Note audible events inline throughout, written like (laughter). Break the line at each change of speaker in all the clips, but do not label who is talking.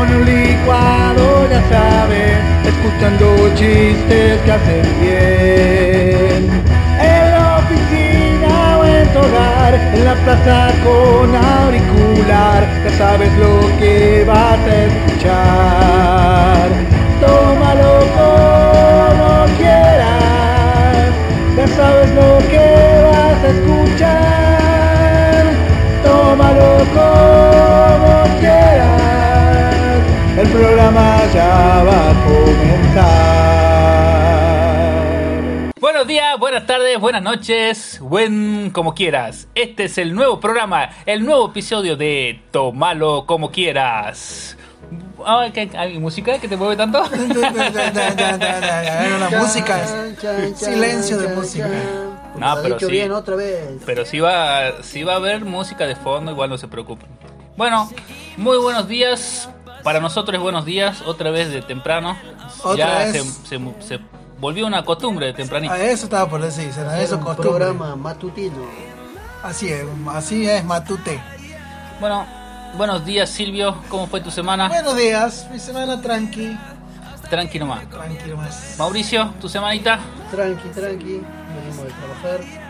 con un licuado, ya sabes, escuchando chistes que hacen bien. En la oficina o en tu hogar, en la plaza con auricular, ya sabes lo que vas a escuchar. Tómalo como quieras, ya sabes lo que vas a escuchar. Tómalo como programa ya va a comenzar.
Buenos días, buenas tardes, buenas noches, buen como quieras. Este es el nuevo programa, el nuevo episodio de Tomalo como quieras. Ah, ¿qué- ¿Hay música que te mueve tanto?
La música es silencio de música.
No, pero sí.
bien otra vez.
Pero si va, si va a haber música de fondo, igual no se preocupen. Bueno, muy buenos días. Para nosotros es buenos días, otra vez de temprano.
Otra
ya
vez.
Se, se, se volvió una costumbre de tempranito.
A eso estaba por decir, será
Era
eso
un
costumbre.
programa matutino.
Así es, así es Matute.
Bueno, buenos días Silvio, ¿cómo fue tu semana?
Buenos días, mi semana tranqui,
Tranqui nomás.
tranquilo más.
Mauricio, tu semanita.
Tranqui, tranqui. Venimos de trabajar.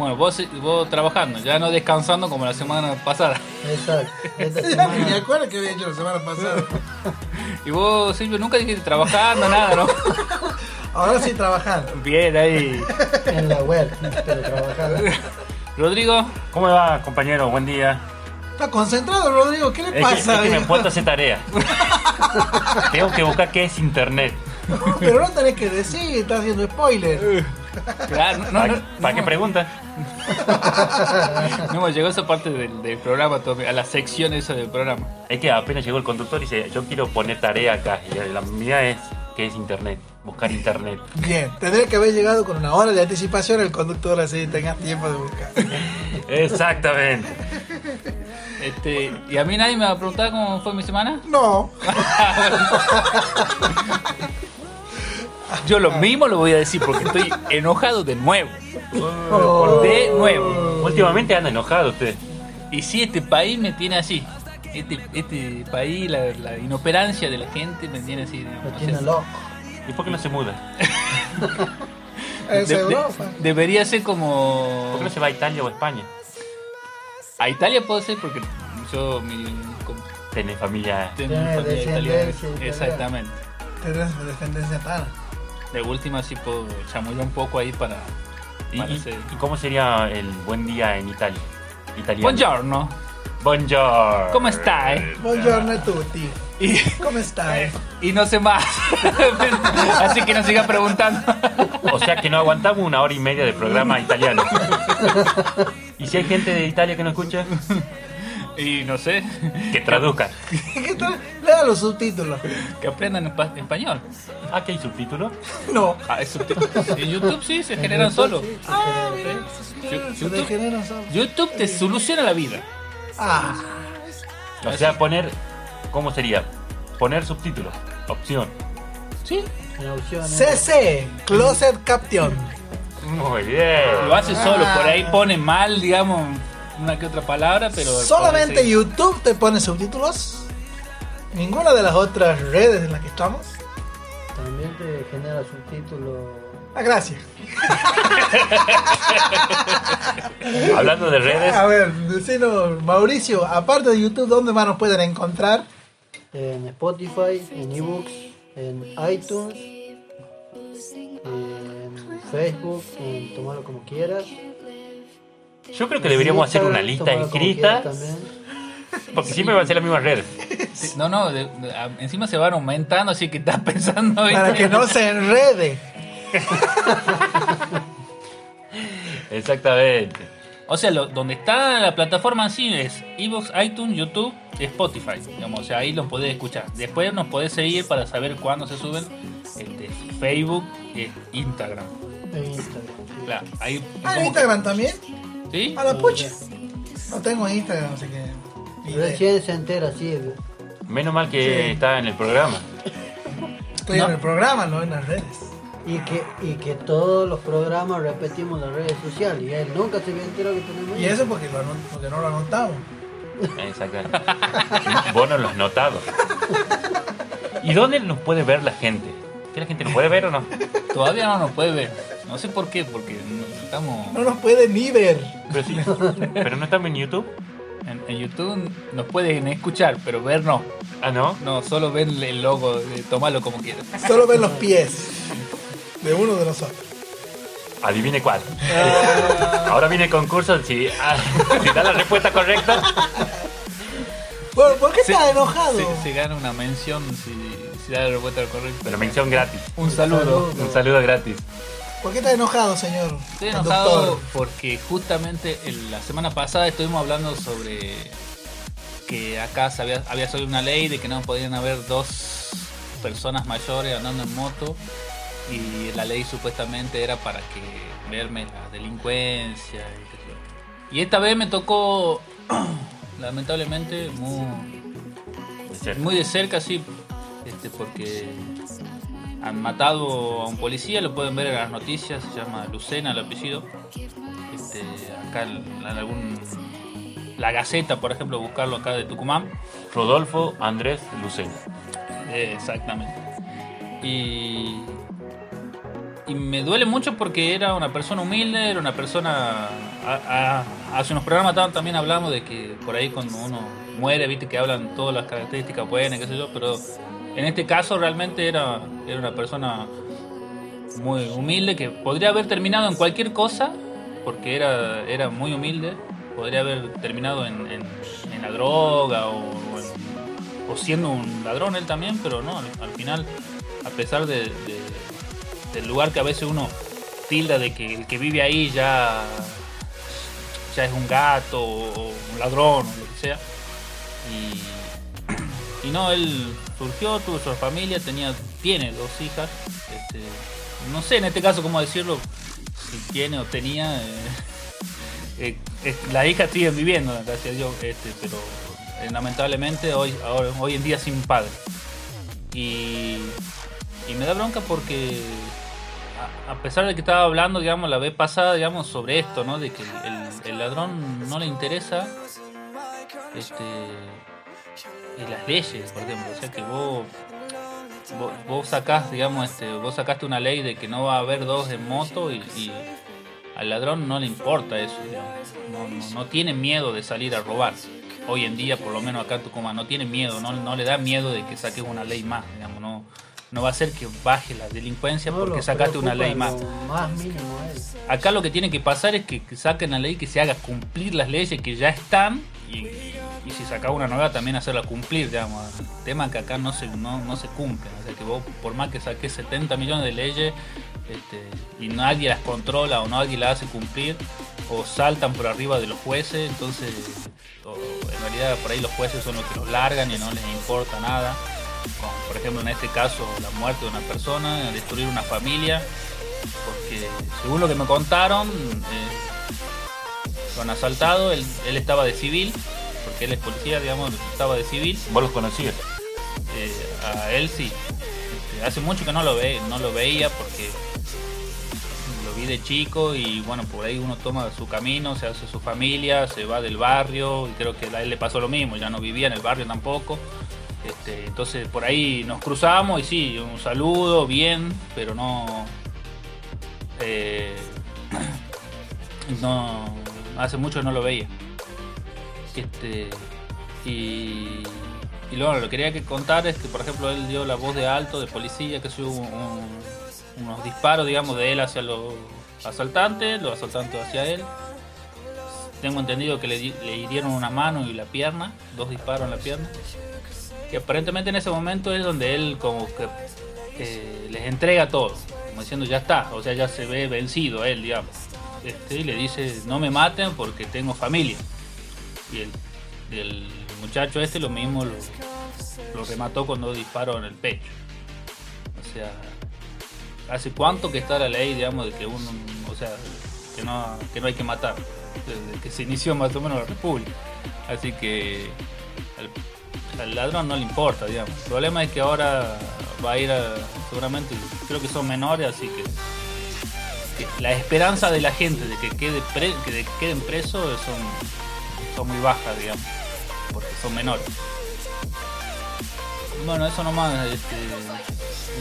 Bueno, vos, vos trabajando, ya no descansando como la semana pasada.
Exacto. (laughs) Esta semana.
acuerdo que había hecho la semana pasada. (laughs)
Y vos, Silvio, nunca dijiste trabajando, nada, ¿no? (laughs)
Ahora sí trabajando.
Bien, ahí.
En la web, pero trabajando.
Rodrigo,
¿Cómo le va, compañero? Buen día.
Está concentrado, Rodrigo, ¿qué le
Es que,
pasa?
es que me a hacer tarea. Tengo que buscar qué es internet.
Pero no tenés que decir, estás haciendo spoiler.
Claro, no, no,
¿Para,
no,
qué
no,
preguntan?
no hemos llegado a esa parte del, del programa, a la sección esa del programa.
Es que apenas llegó el conductor y dice, yo quiero poner tarea acá. Y la mía es qué es internet. Buscar internet.
Bien, tendría que haber llegado con una hora de anticipación el conductor así tengas tiempo de buscar.
Exactamente.
Este, y a mí nadie me va a preguntar cómo fue mi semana.
No, (laughs)
Yo lo mismo lo voy a decir porque estoy enojado de nuevo. De nuevo.
Últimamente anda enojado usted.
Y si este país me tiene así. Este, este país, la, la inoperancia de la gente me tiene así. no
tiene
sé.
loco.
¿Y por qué no se muda?
es
De- de- debería ser
¿Por
como
qué no se va a Italia o a España?
a Italia puede ser porque yo mi com-
Tiene familia.
tengo
Tiene
familia italiana. Exactamente.
Tenés descendencia tana.
De última sí puedo chamullar un poco ahí para,
¿Y,
para
y- cómo sería el buen día en Italia? Italiano.
Buongiorno.
Buongiorno.
¿Cómo stai?
Buongiorno a tutti.
Y,
¿Cómo estás? (laughs)
y no sé más. (laughs) Así que no siga preguntando.
O sea que no aguantamos una hora y media de programa italiano. ¿Y si hay gente de Italia que no escucha?
Y no sé.
Que traduzca. (laughs)
¿Qué tal? Lea los subtítulos.
Que aprendan espa- español.
Ah, que hay subtítulos.
No.
Ah, hay subtítulos. (laughs) En YouTube sí se generan solo.
Ah, Se
YouTube. YouTube te soluciona la vida.
Ah,
O sea, poner. ¿Cómo sería? Poner subtítulos. Opción.
Sí.
En.
CC, Closet Caption.
Muy bien.
Lo hace solo. Por ahí pone mal, digamos, una que otra palabra, pero.
Solamente YouTube te pone subtítulos. Ninguna de las otras redes en las que estamos.
También te genera subtítulos.
Ah, gracias. (laughs)
Hablando de redes,
A ver, decinos, Mauricio, aparte de YouTube, ¿dónde más nos pueden encontrar?
En Spotify, en ebooks, en iTunes, en Facebook, en Tomarlo como quieras.
Yo creo que deberíamos hacer una lista escrita. Porque siempre van a ser las mismas redes.
Sí, No, no, de- de- a- encima se van aumentando, así que estás (laughs) pensando. ¿viste?
Para que no se enrede. (laughs)
Exactamente.
O sea, lo- donde está la plataforma en sí es Evox, iTunes, YouTube, Spotify. Digamos, o sea, ahí los podés escuchar. Después nos podés seguir para saber cuándo se suben este, Facebook, e Instagram.
En Instagram. sí.
Claro, ahí.
Ah, Instagram también.
¿Sí?
A la pucha. No tengo Instagram, así que.
Recién se entera, sí.
Menos mal que
Sí.
está en el programa.
Estoy
No.
en el programa, no en las redes.
Y que, y que todos los programas repetimos las redes sociales. Y él nunca se había enterado que tenemos
Y eso porque, lo porque no lo anotamos.
Exacto. Vos no lo has notado. ¿Y dónde nos puede ver la gente? ¿Que la gente nos puede ver o no? (laughs)
Todavía no nos puede ver. No sé por qué, porque no- estamos
No nos puede ni ver.
Pero sí. Pero no estamos en YouTube.
en, en YouTube, nos pueden escuchar, pero ver no.
Ah, ¿no?
No, solo ven el logo, de tomarlo como quieras.
Solo ven los pies de uno de nosotros.
Adivine cuál. (laughs) Ahora viene el concurso. Si, ah, (laughs) si da la respuesta correcta,
Bueno, ¿por qué
Se-
estás enojado?
Se, se gana una mención si, la respuesta correcta.
pero mención gratis.
Un saludo.
Un saludo gratis.
¿Por qué estás enojado, señor?
Estoy enojado
doctor?
porque justamente el- la semana pasada estuvimos hablando sobre que acá se había, había salido una ley de que no podían haber dos personas mayores andando en moto y la ley supuestamente era para que verme la delincuencia y, qué sé yo. Y esta vez me tocó (clears throat) lamentablemente muy,
Es cierto.
muy de cerca, sí, este, porque han matado a un policía, lo pueden ver en las noticias, se llama Lucena el apellido. Este, acá en, en algún. La Gaceta, por ejemplo, buscarlo acá de Tucumán.
Rodolfo Andrés Lucena.
Exactamente. Y. Y me duele mucho porque era una persona humilde, era una persona. a- a- hace unos programas tam- también hablamos de que por ahí cuando uno muere, viste que hablan todas las características buenas, qué sé yo, pero en este caso realmente era, era una persona muy humilde que podría haber terminado en cualquier cosa, porque era, era muy humilde, podría haber terminado en, en- la droga o, o en- o siendo un ladrón él también, pero no, al, al final, a pesar de, de- del lugar que a veces uno tilda de que el que vive ahí ya, ya es un gato o un ladrón o lo que sea, y no, él surgió, tuvo su familia, tenía, tiene dos hijas, este, no sé en este caso cómo decirlo, si tiene o tenía, eh, eh, eh, las hijas siguen viviendo, gracias a Dios, este, pero eh, lamentablemente hoy, ahora, hoy en día sin padre. Y, y me da bronca porque a, pesar de que estaba hablando, digamos, la vez pasada, digamos, sobre esto, ¿no? De que el ladrón no le interesa este y las leyes, por ejemplo, o sea que vos vos, vos sacás, digamos, este, vos sacaste una ley de que no va a haber dos en moto y, y al ladrón no le importa eso. No, no, no tiene miedo de salir a robar. Hoy en día, por lo menos acá en Tucumán, no tiene miedo, no, no le da miedo de que saques una ley más, digamos, no, no va a ser que baje la delincuencia
No
porque sacaste una ley más.
más mínimo él.
Acá lo que tiene que pasar es que, que saquen la ley, que se haga cumplir las leyes que ya están y, y si saca una nueva también hacerla cumplir, digamos. El tema que acá no se, no, no se cumplen, o sea que por más que saques 70 millones de leyes este, y nadie las controla o nadie las hace cumplir o saltan por arriba de los jueces, entonces en realidad por ahí los jueces son los que los largan y no les importa nada. Por ejemplo en este caso la muerte de una persona, destruir una familia, porque según lo que me contaron, eh, lo han asaltado, él, él estaba de civil, porque él es policía, digamos, estaba de civil,
¿Vos los conocías?
eh, a él sí. Este, hace mucho que no lo ve, no lo veía porque lo vi de chico y bueno, por ahí uno toma su camino, se hace su familia, se va del barrio y creo que a él le pasó lo mismo, ya no vivía en el barrio tampoco. Este, entonces por ahí nos cruzamos y sí, un saludo, bien, pero no... eh, (clears throat) no hace mucho que no lo veía. Este, y, y luego lo que quería que contar es que, por ejemplo, él dio la voz de alto de policía, que se hubo un- unos disparos, digamos, de él hacia los asaltantes, los asaltantes hacia él. Tengo entendido que le, le hirieron una mano y la pierna, dos disparos en la pierna. Que aparentemente en ese momento es donde él como que eh, les entrega todo, como diciendo ya está, o sea, ya se ve vencido él, digamos. Este, y le dice, no me maten porque tengo familia. Y el, muchacho este lo mismo lo, lo remató con dos disparos en el pecho. O sea, ¿hace cuánto que está la ley, digamos, de que uno, o sea, que no, que no hay que matar? Desde que se inició más o menos la república. Así que al, ladrón no le importa, digamos. El problema es que ahora va a ir a, seguramente, creo que son menores, así que la esperanza de la gente de que, quede pre- que queden presos son, son muy bajas, digamos. porque son menores. Bueno, eso nomás, este,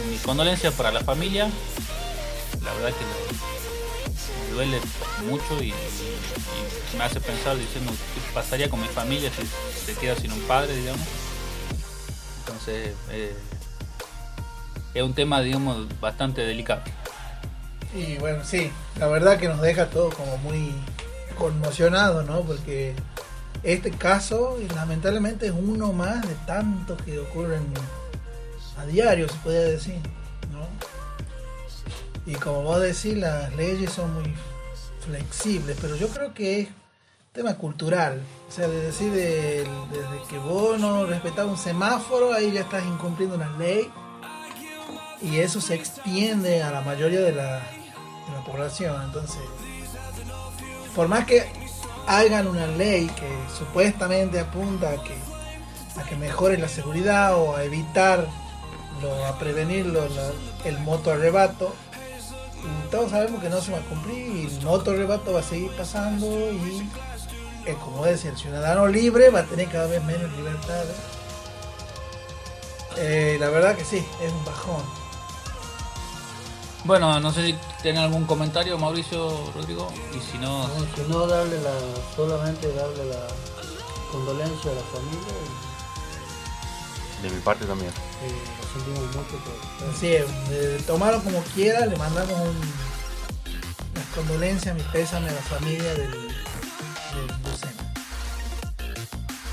mi condolencia para la familia. La verdad que me duele mucho y, me hace pensar diciendo qué pasaría con mi familia si se queda sin un padre, digamos. Entonces, eh, es un tema, digamos, bastante delicado.
Y bueno, sí, la verdad que nos deja todo como muy conmocionado, ¿no? Porque este caso, lamentablemente, es uno más de tantos que ocurren a diario, se podría decir, ¿no? Y como vos decís, las leyes son muy flexibles, pero yo creo que es tema cultural. O sea, de decir, del- desde que vos no respetás un semáforo, ahí ya estás incumpliendo una ley y eso se extiende a la mayoría de la, de la población. Entonces, por más que hagan una ley que supuestamente apunta a que, a que mejore la seguridad o a evitar, lo, a prevenir lo- la- el moto arrebato, y todos sabemos que no se va a cumplir y el moto arrebato va a seguir pasando y, eh, como decía, el ciudadano libre va a tener cada vez menos libertades. Eh, la verdad que sí, es un bajón.
Bueno, no sé si tienen algún comentario, Mauricio, Rodrigo, y si no,
No, si no darle la, solamente darle la condolencia a la familia y
De mi parte también.
eh, lo sentimos mucho por
Así es, eh, tomarlo como quiera, le mandamos un, las condolencias, mi pésame a la familia del, del Lucena.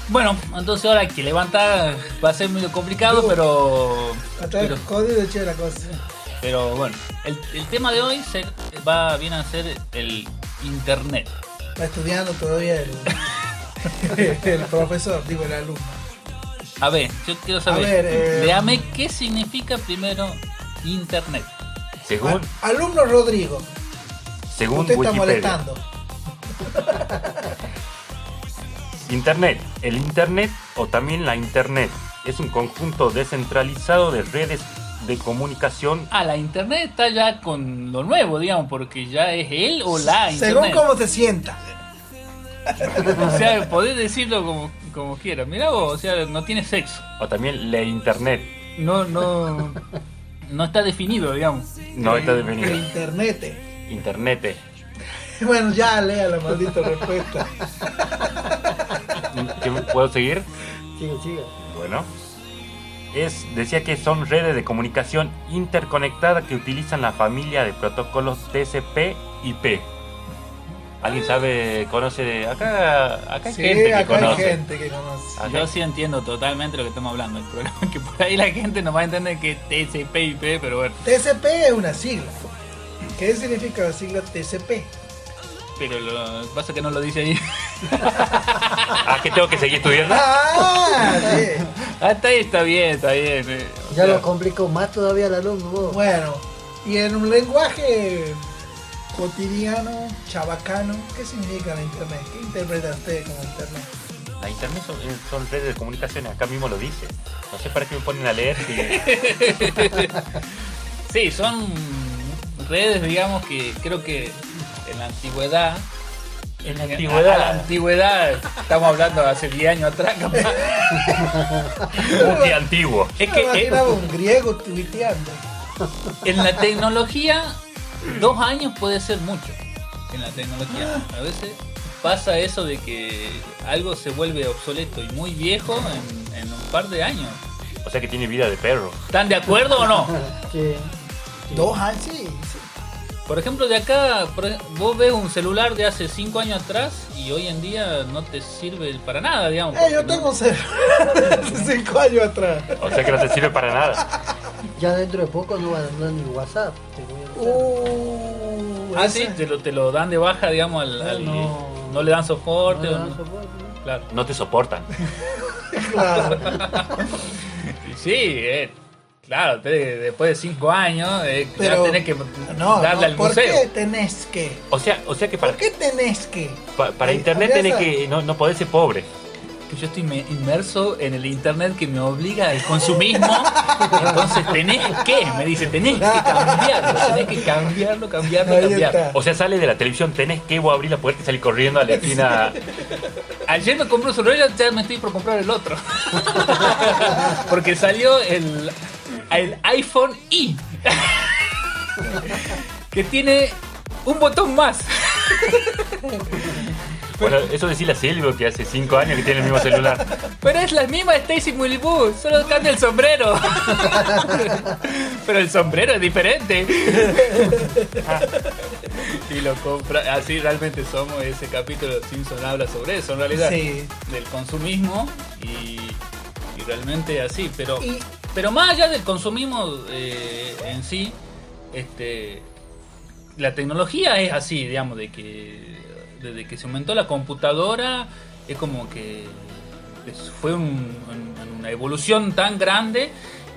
Bueno, entonces ahora hay que levantar va a ser medio complicado, pero
A través
pero,
del código de la cosa.
Pero bueno, el, el tema de hoy se, va viene a ser el internet.
Está estudiando todavía el, (laughs) el profesor, digo el alumno.
A ver, yo quiero saber,
A ver, eh,
léame qué significa primero internet.
Según,
Al- alumno Rodrigo,
según
usted está
Wikipedia,
molestando. (laughs)
Internet. El Internet o también la Internet es un conjunto descentralizado de redes de comunicación
Ah, la internet está ya con lo nuevo, digamos, porque ya es él o la
Según
internet.
cómo te sientas.
O sea, podés decirlo como, como quieras. Mira vos, o sea, no tiene sexo.
o también la Internet.
No, no, no está definido, digamos.
No está
El
definido.
internet.
Internet. (laughs)
Bueno, ya lea la maldita respuesta.
¿Qué, ¿Puedo seguir?
Sigue, sigue.
Bueno. Es, decía que son redes de comunicación interconectadas que utilizan la familia de protocolos TCP/IP. ¿Alguien sabe, conoce de acá? Acá hay
Sí,
gente que
hay
conoce.
gente que conoce.
Acá-
Yo sí entiendo totalmente lo que estamos hablando. El problema es que por ahí la gente no va a entender que es TCP/IP, pero bueno.
TCP es una sigla. ¿Qué significa la sigla TCP?
Pero lo pasa que no lo dice ahí. (laughs)
Ah, que tengo que seguir estudiando.
Ah, sí.
Hasta ahí está bien, está bien. eh. O
Ya
sea,
lo complicó más todavía el alumno vos.
Bueno, y en un lenguaje cotidiano, chabacano, ¿qué significa la internet? ¿Qué interpreta usted como internet?
La internet son, eh, son redes de comunicación, acá mismo lo dice. No sé para qué me ponen a leer. si- (laughs)
Sí, son redes, digamos, que creo que en la antigüedad.
En la
a la
antigüedad,
antigüedad, estamos hablando de hace 10 años atrás, capaz. (laughs)
muy antiguo.
Es que eh,
imaginaba un griego tuiteando.
en la tecnología, dos años puede ser mucho. En la tecnología, a veces pasa eso de que algo se vuelve obsoleto y muy viejo en, en un par de años.
O sea que tiene vida de perro.
¿Están de acuerdo o no? (laughs)
Sí.
Dos años, sí.
Por ejemplo, de acá, vos ves un celular de hace 5 años atrás y hoy en día no te sirve para nada, digamos.
Eh, yo tengo un celular de hace cinco años atrás.
O sea que no se sirve para nada.
Ya dentro de poco no va a andar ni WhatsApp. te voy a.
Uh,
Ah, sí, te lo, te lo dan de baja, digamos, al,
Ah,
al-
no.
no le dan soporte.
No,
o
no,
no-
soporte, ¿no?
Claro.
No te soportan. (laughs)
Claro. (laughs)
Sí, eh, claro, te- después de 5 años eh,
Pero-
ya tenés que
No,
darle
no,
al
¿por
museo.
qué tenés que?
O sea, o sea que para,
¿Por qué tenés que?
pa- para
Ahí-
internet tenés
esa-
que no, no podés ser pobre.
que yo estoy me- inmerso en el internet que me obliga al consumismo. (laughs) Entonces tenés que, me dice, tenés que cambiarlo, tenés que cambiarlo, cambiarlo,
Ahí
cambiarlo.
está.
O sea, sale de la televisión, tenés que vos abrir la puerta y salir corriendo a la esquina. (laughs)
Ayer me compré un celular ya me estoy por comprar el otro. (laughs) Porque salió el, el iPhone i. Que tiene un botón más.
Bueno, eso decía la Silvio que hace 5 años que tiene el mismo celular.
Pero es la misma Stacy Mulibú, solo cambia el sombrero. Pero el sombrero es diferente. Y lo compra, así realmente somos, ese capítulo de Simpson habla sobre eso en realidad.
Sí.
Del consumismo y, y realmente así, pero
Y-
pero más allá del consumismo eh, en sí, este la tecnología es así, digamos, de que desde que se aumentó la computadora es como que fue un- un- una evolución tan grande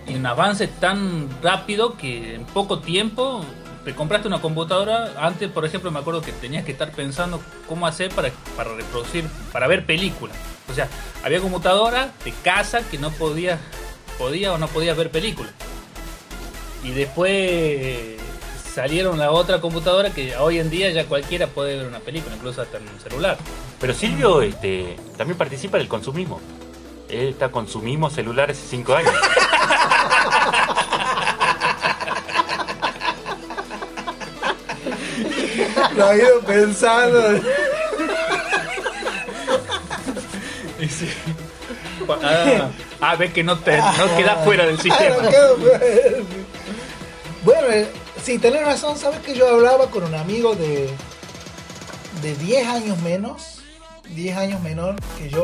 y un avance tan rápido que en poco tiempo te compraste una computadora. Antes, por ejemplo, me acuerdo que tenías que estar pensando cómo hacer para, para reproducir, para ver películas. O sea, había computadora de casa que no podía, podía o no podía ver películas. Y después salieron la otra computadora que hoy en día ya cualquiera puede ver una película, incluso hasta en un celular.
Pero Silvio este, también participa del consumismo. Él está consumismo celular hace 5 años. (laughs)
Lo he ido pensando.
Ah, ah, ves que no te no quedas fuera del
Ah,
sistema.
Bueno, eh, sí, tenés razón. Sabes que yo hablaba con un amigo de, de 10 años menos, 10 años menor que yo,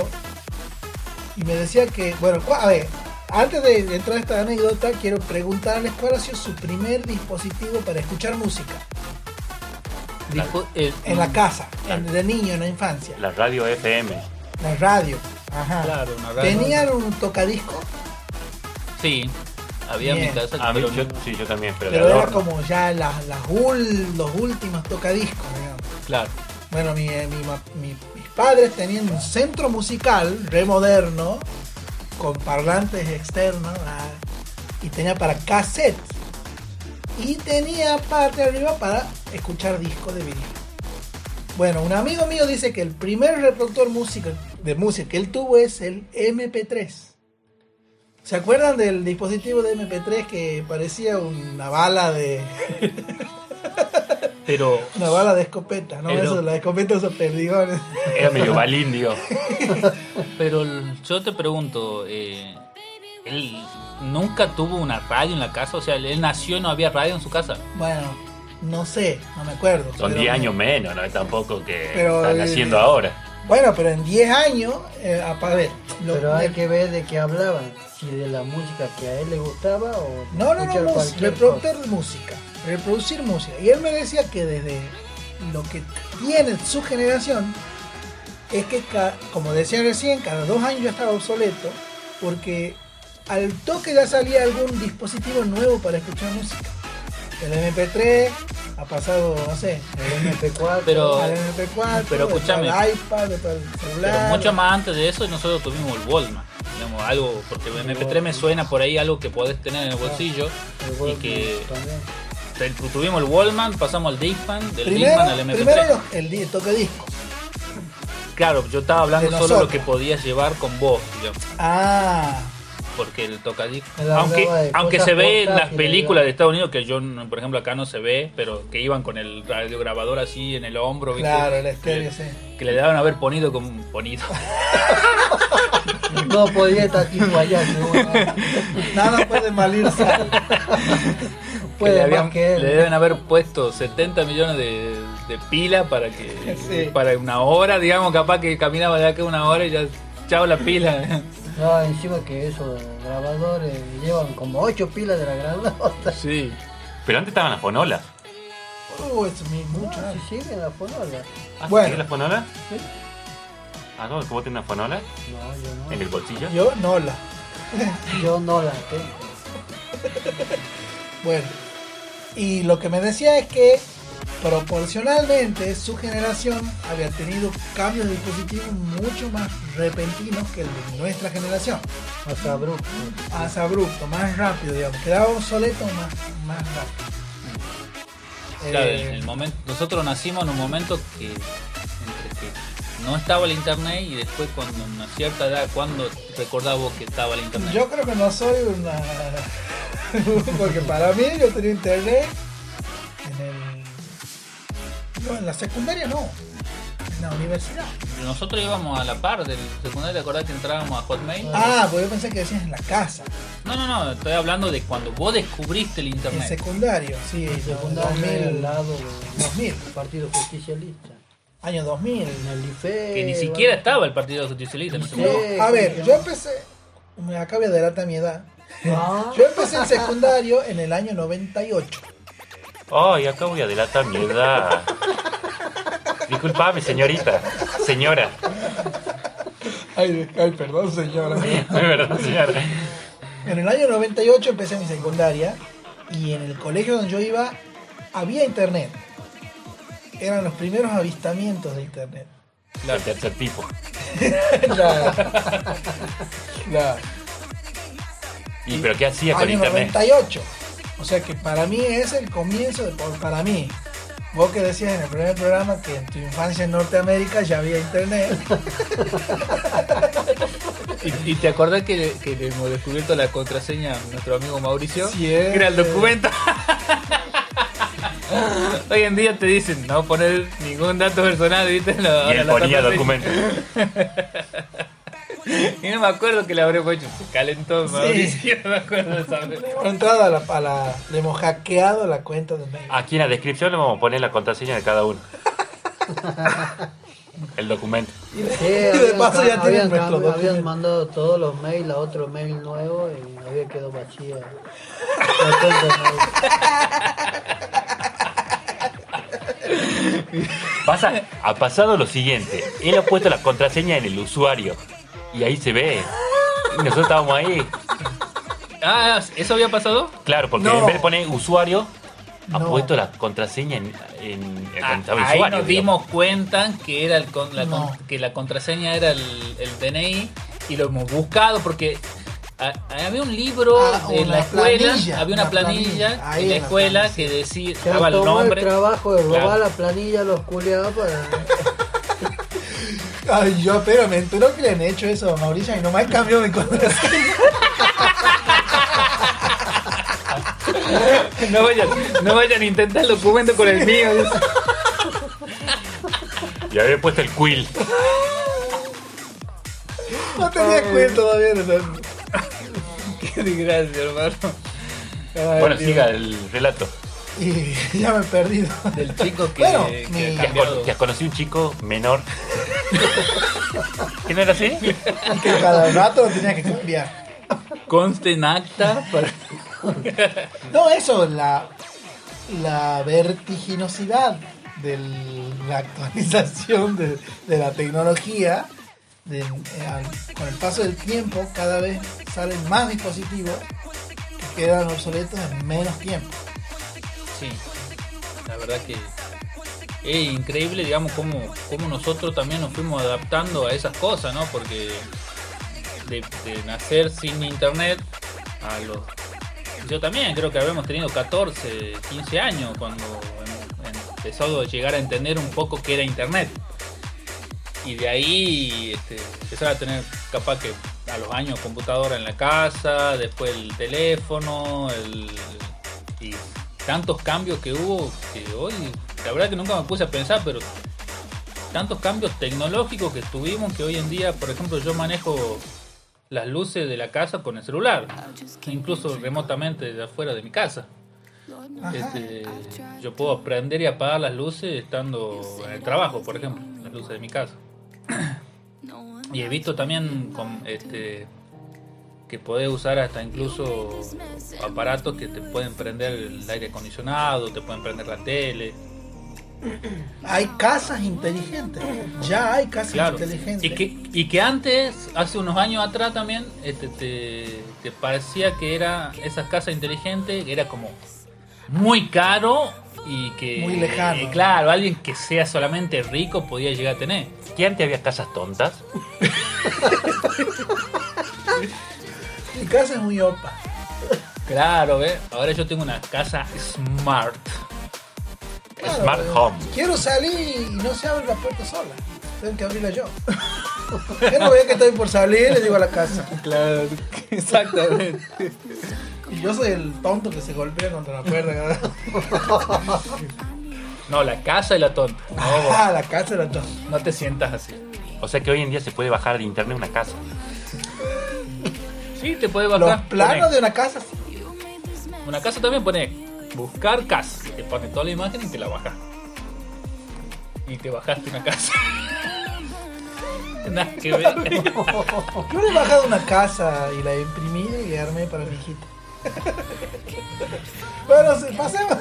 y me decía que, bueno, a ver, antes de entrar a esta anécdota, quiero preguntarles cuál ha sido su primer dispositivo para escuchar música
eh,
en la casa, en- de niño, en la infancia,
La radio FM.
la radio. Ajá.
Claro, una radio.
¿Tenían un tocadisco?
Sí, había en mi
Bien.
casa, pero
yo, sí, yo también, pero,
Pero era
adorno.
como ya las, las ul- los últimos tocadiscos, digamos.
claro.
Bueno, mi, eh, mi ma- mi- mis padres tenían un centro musical re moderno, con parlantes externos, ah, y tenía para cassette. Y tenía parte arriba para escuchar discos de vinilo. Bueno, un amigo mío dice que el primer reproductor música, de música que él tuvo es el MP3. ¿Se acuerdan del dispositivo de MP3 que parecía una bala de (laughs)
Pero
una bala de escopeta? No,
Pero-
eso, la escopeta esos perdigones.
Era medio balindio. (laughs)
Pero yo te pregunto, eh, él nunca tuvo una radio en la casa, o sea, él nació y no había radio en su casa.
Bueno, no sé, no me acuerdo.
Son
pero-
10 años menos, no es tampoco que
Pero,
están
eh,
haciendo ahora.
Bueno, pero en 10 años, eh, a ver. lo-
Pero hay que ver de qué hablaban. Si de la música que a él le gustaba o
No, no, no, reproductor de música. Reproducir música. Y él me decía que desde lo que tiene su generación es que, ca- como decía recién, cada dos años ya estaba obsoleto porque al toque ya salía algún dispositivo nuevo para escuchar música. El MP3 ha pasado, no sé,
El MP4.
Pero-
al MP4,
pero escúchame.
al iPad, celular.
Pero mucho más antes de eso nosotros tuvimos el Walkman. Digamos, algo, porque el MP3 me suena por ahí algo que podés tener en el bolsillo.
el
Y que
también.
tuvimos el Wallman, pasamos al Discman, del
Primero,
Discman al MP3.
primero el, di- toque disco.
Claro, yo estaba hablando
De
solo lo
nosotros.
que podías llevar con vos, digamos,
Ah,
porque el tocadisco. Aunque, aunque se ve en las películas de. Estados Unidos, que yo, por ejemplo, acá no se ve, pero que iban con el radiograbador así en el hombro, ¿viste?
claro, el estéreo,
que,
sí.
que le daban haber ponido como ponido.
No podía estar tipo allá.
Nada puede malir sal. (laughs)
que
Puede
habían-
que él.
le deben haber puesto 70 millones de, de pila para que (laughs)
Sí.
para una hora, digamos, capaz que caminaba de acá una hora y ya chao la pila.
No, encima que esos grabadores llevan como 8 pilas de la grandota.
sí.
Pero antes estaban las fonolas.
Uh, eso es mucho.
No, si siguen la fonola.
¿Ah,
Bueno.
¿sí, las fonolas?
Sí.
Ah, no, ¿cómo tiene una fonola?
No, yo
¿En
no.
el bolsillo?
Yo no la.
Yo no la tengo. (laughs)
Bueno. Y lo que me decía es que proporcionalmente su generación había tenido cambios de dispositivos mucho más repentinos que el de nuestra generación.
Más abrupto.
Más abrupto, más rápido, digamos. Quedaba obsoleto más, más rápido.
Claro,
Eh,
en el momento, nosotros nacimos en un momento que, entre que no estaba el internet y después cuando a una cierta edad, cuando recordaba que estaba el internet?
Yo creo que no soy una. (laughs) Porque para mí yo tenía internet en el. No, en la secundaria no. En la universidad.
Nosotros íbamos a la par del secundario, ¿te acordás que entrábamos a Hotmail?
Ah, pues yo pensé que decías en la casa.
No, no, no, estoy hablando de cuando vos descubriste el
En
internet.
secundario, sí.
El secundario
2000,
al lado del
2000.
Partido Justicialista.
Año 2000.
En el IFE.
Que ni siquiera estaba el Partido Justicialista en.
No,
momento.
a ver, yo empecé. Me acabo de adelantar mi edad.
Ah,
Yo empecé el secundario en el año 98.
Ay, acá voy a delatar mi edad. Disculpame, señorita. Señora.
Ay, ay, perdón, señora.
De.
En el año 98 empecé mi secundaria y en el colegio donde yo iba había internet. Eran los primeros avistamientos de internet.
El tercer tipo. (laughs)
Claro. Claro.
¿Y pero qué hacía con
Año
internet?
98. O sea que para mí es el comienzo de por- para mí. Vos que decías en el primer programa que en tu infancia en Norteamérica ya había internet. (laughs)
¿Y, y te acordás que, que le hemos descubierto la contraseña a nuestro amigo Mauricio?
Sí.
Era el documento. (laughs) Hoy en día te dicen no poner ningún dato personal, ¿viste? Lo-
Y él ponía documento. (laughs) (laughs)
Y no me acuerdo que le habremos hecho. Se calentó Mauricio, (laughs) no me acuerdo de esa
entrado a la, a la- le hemos hackeado la cuenta de mail.
Aquí en la descripción le vamos a poner la contraseña de cada uno. (laughs) El documento.
Y de,
Sí,
y de
habían,
paso ya
habían,
tienen nuestro
habían
documento.
mandado todos los mails a otro mail nuevo y había quedado vacía. la cuenta de mail.
Pasa, ha pasado lo siguiente. Él ha puesto la contraseña en el usuario. Y ahí se ve. Y nosotros estábamos ahí.
Ah, ¿eso había pasado?
Claro, porque
No.
en vez de poner usuario, ha
No.
puesto la contraseña en, en, en
Ah,
el
ahí
usuario.
nos
digamos.
dimos cuenta que era el con- la, con-
No.
que la contraseña era el, el DNI y lo hemos buscado porque ah, había un libro
Ah,
en
una
la escuela,
planilla,
había una
una
planilla,
planilla. Ahí
en la
en la
escuela
planilla.
que decía
Se han
el
tomado
nombre.
el trabajo de robar
Claro.
la planilla a los culiados para... (laughs)
Ay, yo pero me enteró que le han hecho eso a Mauricio y nomás cambió mi contraseña. (laughs)
no vayan, no vayan a intentar el documento con el mío.
Y había puesto el quill.
No tenía cuenta todavía. eso. (laughs)
Qué desgracia, hermano. Ay,
Bueno, siga el relato.
Y (laughs) ya me he perdido.
Del chico que,
Bueno,
que
mi-
ha
¿Que has,
cambiado.
con- que has conocido un chico menor? ¿Que no era así?
Que cada rato lo tenía que cambiar.
Conste en acta para...
No, eso, la, la vertiginosidad de la actualización de, de la tecnología. de- eh, al- con el paso del tiempo, cada vez salen más dispositivos que quedan obsoletos en menos tiempo.
Sí, la verdad que es increíble, digamos, cómo, cómo nosotros también nos fuimos adaptando a esas cosas, ¿no? Porque de, nacer sin internet a los... Yo también creo que habíamos tenido 14, 15 años cuando empezado a llegar a entender un poco qué era internet. Y de ahí este, empezar a tener capaz que a los años computadora en la casa, después el teléfono, el, tantos cambios que hubo que hoy, la verdad que nunca me puse a pensar, pero tantos cambios tecnológicos que tuvimos que hoy en día, por ejemplo, yo manejo las luces de la casa con el celular, incluso remotamente de afuera de mi casa. Este, yo puedo prender y apagar las luces estando en el trabajo, por ejemplo, las luces de mi casa. (clears throat) Y he visto también con, este, que podés usar hasta incluso aparatos que te pueden prender el aire acondicionado, te pueden prender la tele. (clears throat)
Hay casas inteligentes. Ya hay casas
Claro.
inteligentes.
Y que, y que antes, hace unos años atrás también, este, te, te parecía que era esas casas inteligentes, era como muy caro y que
Muy lejano.
eh, claro, alguien que sea solamente rico podía llegar a tener.
¿Que antes había casas tontas? (laughs)
Mi casa es muy opa.
Claro, ¿ves? Ahora yo tengo una casa smart.
Claro,
Smart
eh,
home.
Quiero salir y no se abre la puerta sola. Tengo que abrirla yo. (laughs) Yo no veo que estoy por salir, le digo a la casa.
Claro, (laughs) exactamente.
Y yo soy el tonto que se golpea contra la puerta.
No, (laughs) la casa y la tonta. No,
Ah, la casa era tonta.
no te sientas así.
O sea que hoy en día se puede bajar de internet una casa.
Sí, te puede
Los
bajar.
planos
Pone-
de una casa, sí.
Una casa también pone buscar casa. Te pone toda la imagen y te la bajas. Y te bajaste una casa. (laughs) Nada que ver. (laughs)
Yo le he bajado una casa y la he imprimido y le armé para mi hijita. (laughs) bueno, pasemos.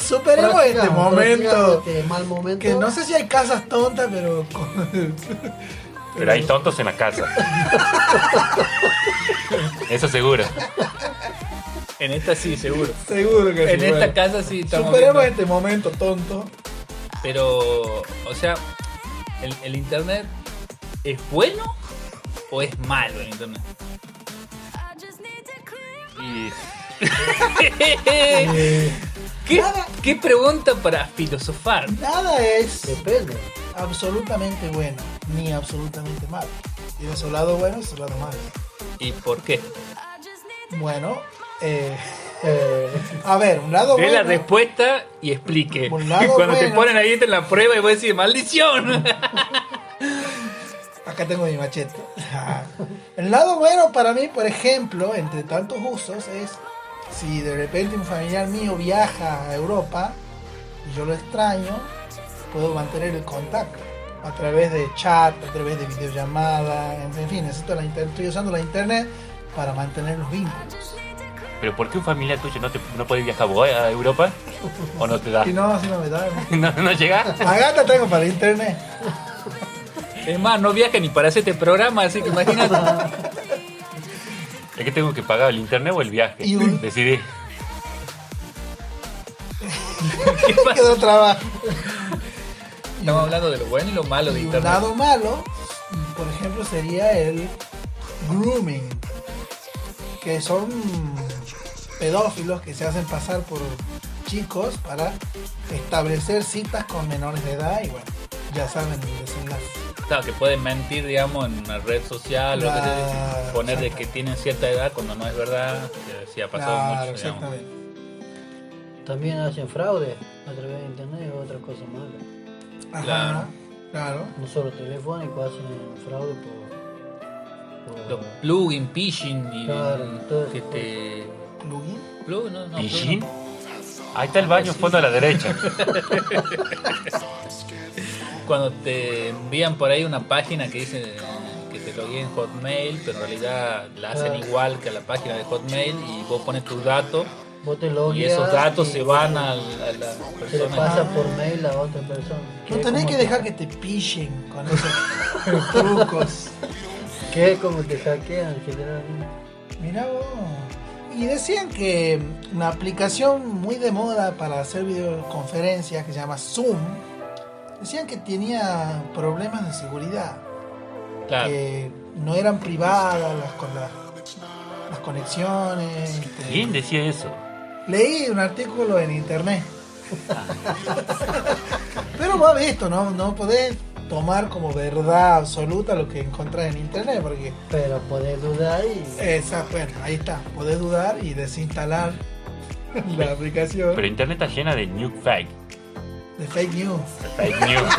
Superemos este momento.
Este mal momento.
Que no sé si hay casas tontas, pero.
Pero hay tontos en la casa. Eso seguro.
En esta sí, seguro.
Seguro que
En
sí.
esta
bueno.
casa sí estamos
Superemos
viendo.
este momento tonto.
Pero, o sea, ¿el, el internet es bueno o es malo el internet?
Y (laughs)
¿Qué, qué pregunta para filosofar?
nada es
Depende.
Absolutamente bueno, ni absolutamente malo. Tiene su lado bueno y su lado malo.
¿Y por qué?
Bueno, eh,
Eh,
a ver, un lado
Dé
bueno.
la respuesta y explique.
Por un lado,
Cuando te ponen ahí en la prueba y vos decís, ¡maldición! (laughs)
Acá tengo mi machete. (laughs) El lado bueno para mí, por ejemplo, entre tantos usos, es si de repente un familiar mío viaja a Europa y yo lo extraño, puedo mantener el contacto a través de chat, a través de videollamada, en fin, necesito la inter- estoy usando la internet para mantener los vínculos.
¿Pero por qué un familiar tuyo no, te, no puede viajar vos a Europa? ¿O no te da? (laughs)
Si no, así no me da. (laughs)
¿No, no llega?
A gata tengo para internet. (laughs)
Es más, no viaja ni para hacer este programa, así que imagínate.
¿Es que tengo que pagar el internet o el viaje?
Y un-
Decidí.
¿Qué pasa?
Quedó trabajo.
Estamos hablando de lo bueno y lo malo de
Y un
internet.
lado malo, por ejemplo, sería el grooming, que son pedófilos que se hacen pasar por chicos para establecer citas con menores de edad y bueno, ya saben el desenlace.
Claro, que pueden mentir, digamos, en una red social o que
Claro,
sea, poner de que tienen cierta edad cuando no es verdad. Que sí ha pasado
Claro,
mucho, digamos.
exactamente.
también hacen fraude a través de internet, es otra cosa mala.
Ajá,
Claro.
claro.
No solo telefónico, hacen fraude por. por-
Los plugin, phishing y
Claro, todo
que te...
Plugin.
Plug, no, no,
¿Pichín?
plug
Ahí está el baño, fondo a la derecha. (laughs)
Cuando te envían por ahí una página que dice que te logué en Hotmail, pero en realidad la hacen igual que a la página de Hotmail y vos pones tus datos
Vos te
y esos datos
y
se van a, la- a la
Se le
persona.
pasa
Ah.
por mail a otra persona.
No tenés que
te-
dejar que te pillen con (laughs) esos trucos. (laughs)
Que es como te hackean generalmente.
Mira vos. Y decían que una aplicación muy de moda para hacer videoconferencias que se llama Zoom, decían que tenía problemas de seguridad,
Claro.
que no eran privadas las, con las, las conexiones.
¿Quién decía eso?
Leí un artículo en internet. Pero vos has visto, ¿no? No podés tomar como verdad absoluta lo que encontrás en internet, porque
Pero podés dudar y.
Esa, bueno, ahí está. Podés dudar y desinstalar la aplicación
Pero internet está llena de new fake.
de fake news.
Fake news.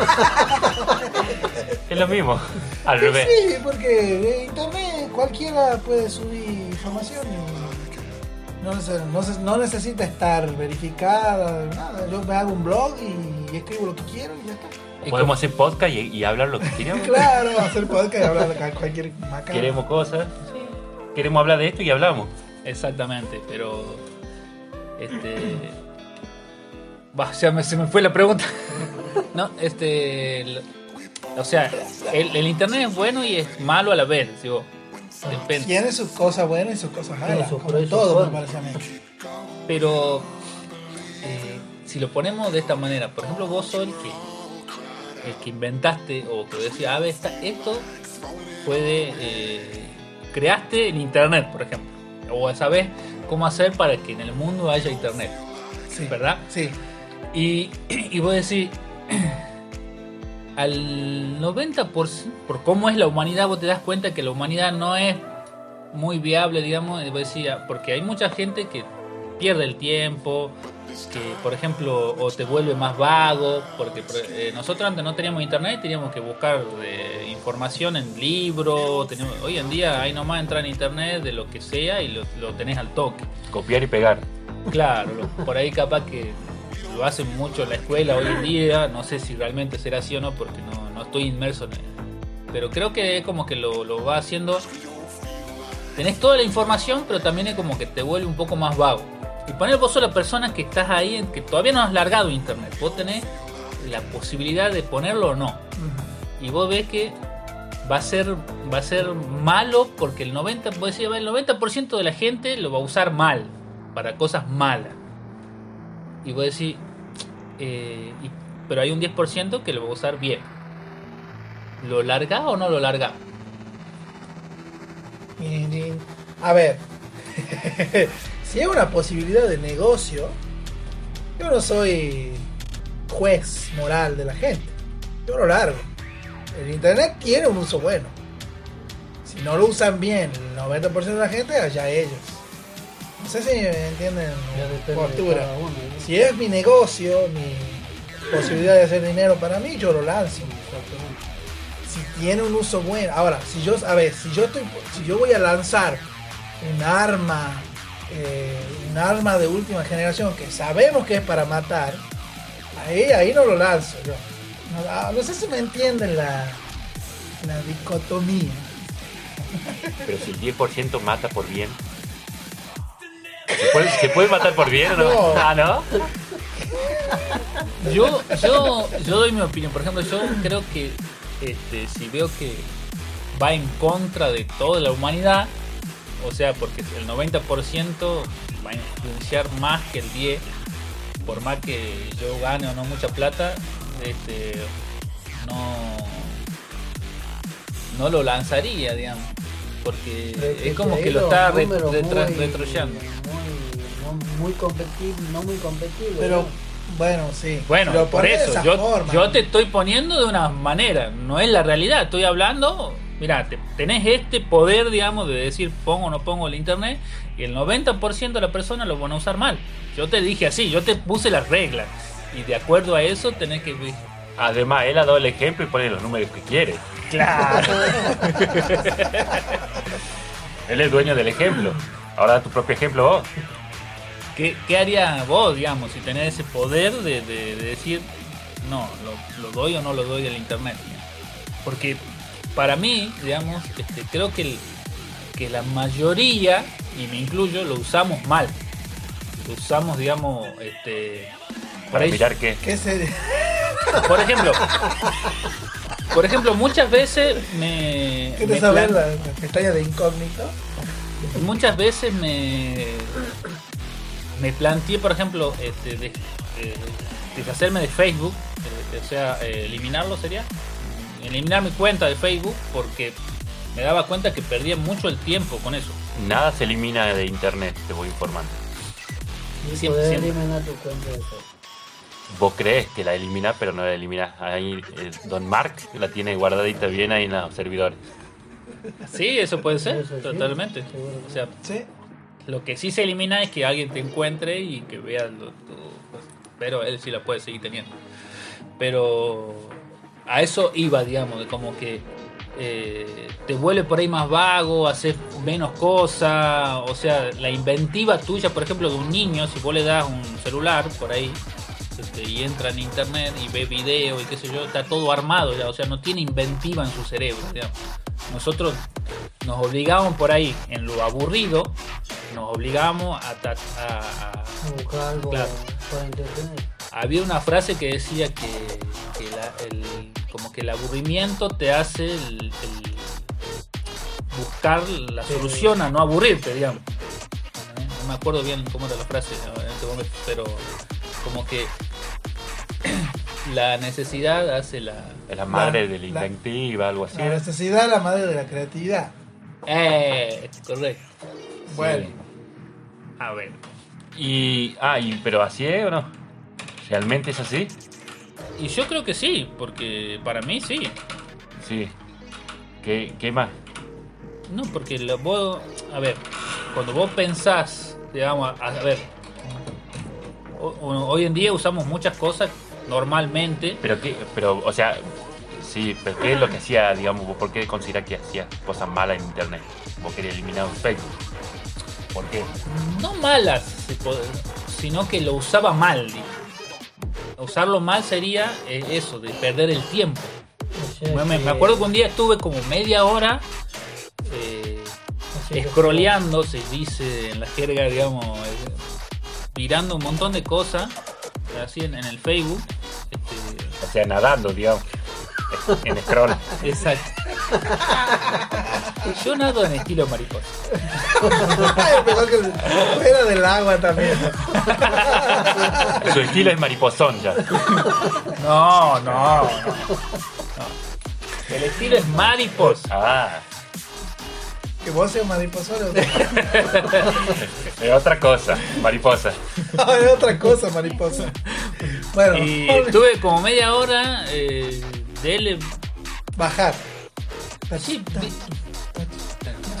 es lo mismo. Al revés.
Sí, porque en internet cualquiera puede subir información y no, no se- no necesita estar verificada, nada. Yo me hago un blog y escribo lo que quiero y ya está.
Y
Podemos hacer podcast y, y hablar lo que queremos. (laughs)
Claro, hacer podcast y hablar de cualquier macana.
Queremos cosas. Queremos hablar de esto y hablamos.
Exactamente, pero. Este. Bah, ya me- se me fue la pregunta. (laughs) no, este. el- o sea, el, el internet es bueno y es malo a la vez, digo. Depende.
Tiene sus cosas buenas y sus cosas malas, como
sus
todo me
contras.
parece a mí.
Pero. eh, si lo ponemos de esta manera, por ejemplo, vos sos el que, el que inventaste o que decía, a ver, esta- esto puede, eh, creaste en internet, por ejemplo, o sabes cómo hacer para que en el mundo haya internet,
Sí.
¿verdad?
Sí.
Y, (clears throat) y vos decís, (clears throat) al 90%, por cómo es la humanidad, vos te das cuenta que la humanidad no es muy viable, digamos, ah, porque hay mucha gente que pierde el tiempo, que por ejemplo, o te vuelve más vago, porque eh, nosotros antes no teníamos internet, teníamos que buscar eh, información en libros, teníamos- hoy en día hay nomás entrar en internet de lo que sea y lo, lo tenés al toque.
Copiar y pegar.
Claro, por ahí capaz que lo hacen mucho en la escuela hoy en día, no sé si realmente será así o no, porque no, no estoy inmerso en él. Pero creo que es como que lo, lo va haciendo... Tenés toda la información, pero también es como que te vuelve un poco más vago. Y poner vos sos la persona que estás ahí, que todavía no has largado internet. Vos tenés la posibilidad de ponerlo o no. Y vos ves que va a ser va a ser malo porque el 90 vos decís, el 90% de la gente lo va a usar mal para cosas malas y vos decís eh, pero hay un 10% que lo va a usar bien ¿lo larga o no lo larga?
A ver, (laughs) si es una posibilidad de negocio, yo no soy juez moral de la gente. Yo lo largo. El internet quiere un uso bueno. Si no lo usan bien el 90% de la gente, allá ellos. No sé si me entienden postura.
uno, ¿no?
Si es mi negocio, mi posibilidad de hacer dinero para mí, yo lo lanzo
Exactamente.
si tiene un uso bueno. Ahora, si yo, a ver, si yo estoy, si yo voy a lanzar un arma, eh, un arma de última generación que sabemos que es para matar, ahí, ahí no lo lanzo yo. No, ah, no sé si me entienden la, la dicotomía.
Pero si el 10% mata por bien. ¿Se puede, se puede matar por bien o no?
No.
Ah, ¿no?
Yo, yo, yo doy mi opinión. Por ejemplo, yo creo que este, si veo que va en contra de toda la humanidad, o sea, porque el 90% va a influenciar más que el 10%, por más que yo gane o no mucha plata, este, no, no lo lanzaría, digamos. Porque es como que lo está re-
números
retra-
muy-
retroyendo.
Muy, no muy competible, no muy competible.
Pero
¿no?
bueno, sí.
Bueno,
Lo
por eso, yo,
forma.
yo te estoy poniendo de una manera, no es la realidad, estoy hablando, mira, te- tenés este poder, digamos, de decir pongo o no pongo el internet, y el 90% de la persona lo van a usar mal. Yo te dije así, yo te puse las reglas, y de acuerdo a eso tenés que...
Además, él ha dado el ejemplo y pone los números que quiere.
Claro. (laughs)
Él es dueño del ejemplo. Ahora da tu propio ejemplo vos.
¿Qué, qué haría vos, digamos, si tenés ese poder de, de- de decir, no, lo, lo doy o no lo doy del internet? Porque para mí, digamos, este, creo que, el- que la mayoría, y me incluyo, lo usamos mal. Lo usamos, digamos, este,
Para
ir-
mirar qué.
¿Qué se
Por ejemplo, por ejemplo, muchas veces me... me
¿Quieres saber
plan-
la, la pestaña de incógnito?
muchas veces me me planteé por ejemplo este, de- eh, deshacerme de Facebook eh, o sea eh, eliminarlo sería eliminar mi cuenta de Facebook porque me daba cuenta que perdía mucho el tiempo con eso
Nada se elimina de internet, te voy informando.
Y
siempre-
poder
siempre.
eliminar tu cuenta de Facebook.
Vos crees que la eliminás, pero no la eliminás. Ahí eh, Don Mark la tiene guardadita bien ahí en los servidores.
sí eso puede ser totalmente
seguro.
o sea
Sí.
Lo que sí se elimina es que alguien te encuentre y que vea tu- pero él sí la puede seguir teniendo pero a eso iba digamos de como que eh, te vuelve por ahí más vago, haces menos cosas, o sea, la inventiva tuya, por ejemplo, de un niño, si vos le das un celular por ahí este, y entra en internet y ve video y qué sé yo, está todo armado ya, o sea, no tiene inventiva en su cerebro, digamos. Nosotros nos obligamos por ahí, en lo aburrido, nos obligamos a... ta- a- a-
A buscar algo
Claro.
para entretener.
había una frase que decía que, que la- el- como que el aburrimiento te hace el, el buscar la
Sí.
solución a no aburrirte, digamos. No me acuerdo bien cómo era la frase en este momento, pero como que (clears throat) la necesidad hace la...
Es la madre
La-
de la
la-
inventiva, algo así.
La necesidad es la madre de la creatividad.
Eh, correcto.
Bueno,
A ver.
Y, ah, y, pero así es o no? ¿Realmente es así?
Y yo creo que sí, porque para mí sí.
Sí. ¿Qué, qué más?
No, porque lo, vos, a ver, cuando vos pensás, digamos, a, a ver, o- o- hoy en día usamos muchas cosas normalmente.
Pero qué, pero, o sea, sí, pero ¿qué es lo que hacía, digamos, vos por qué considerás que hacía cosas malas en internet? Vos querías eliminar un Facebook. ¿Por qué?
no malas, sino que lo usaba mal. digo. Usarlo mal sería eh, eso, de perder el tiempo.
O sea
Me, acuerdo que un día estuve como media hora eh, scrolleando, se dice en la jerga, digamos, eh, mirando un montón de cosas, así en, en el Facebook. este,
O sea, nadando, digamos, (laughs) en scroll.
exacto. Yo nado en estilo mariposa. (laughs)
Empezó que fuera del agua también.
Su estilo es mariposón ya.
No, no, no. El estilo es mariposa.
Ah,
Que vos seas mariposón (laughs)
es otra cosa, mariposa.
es otra cosa, mariposa. Bueno,
Y estuve como media hora eh, de él.
bajar.
Sí, vi-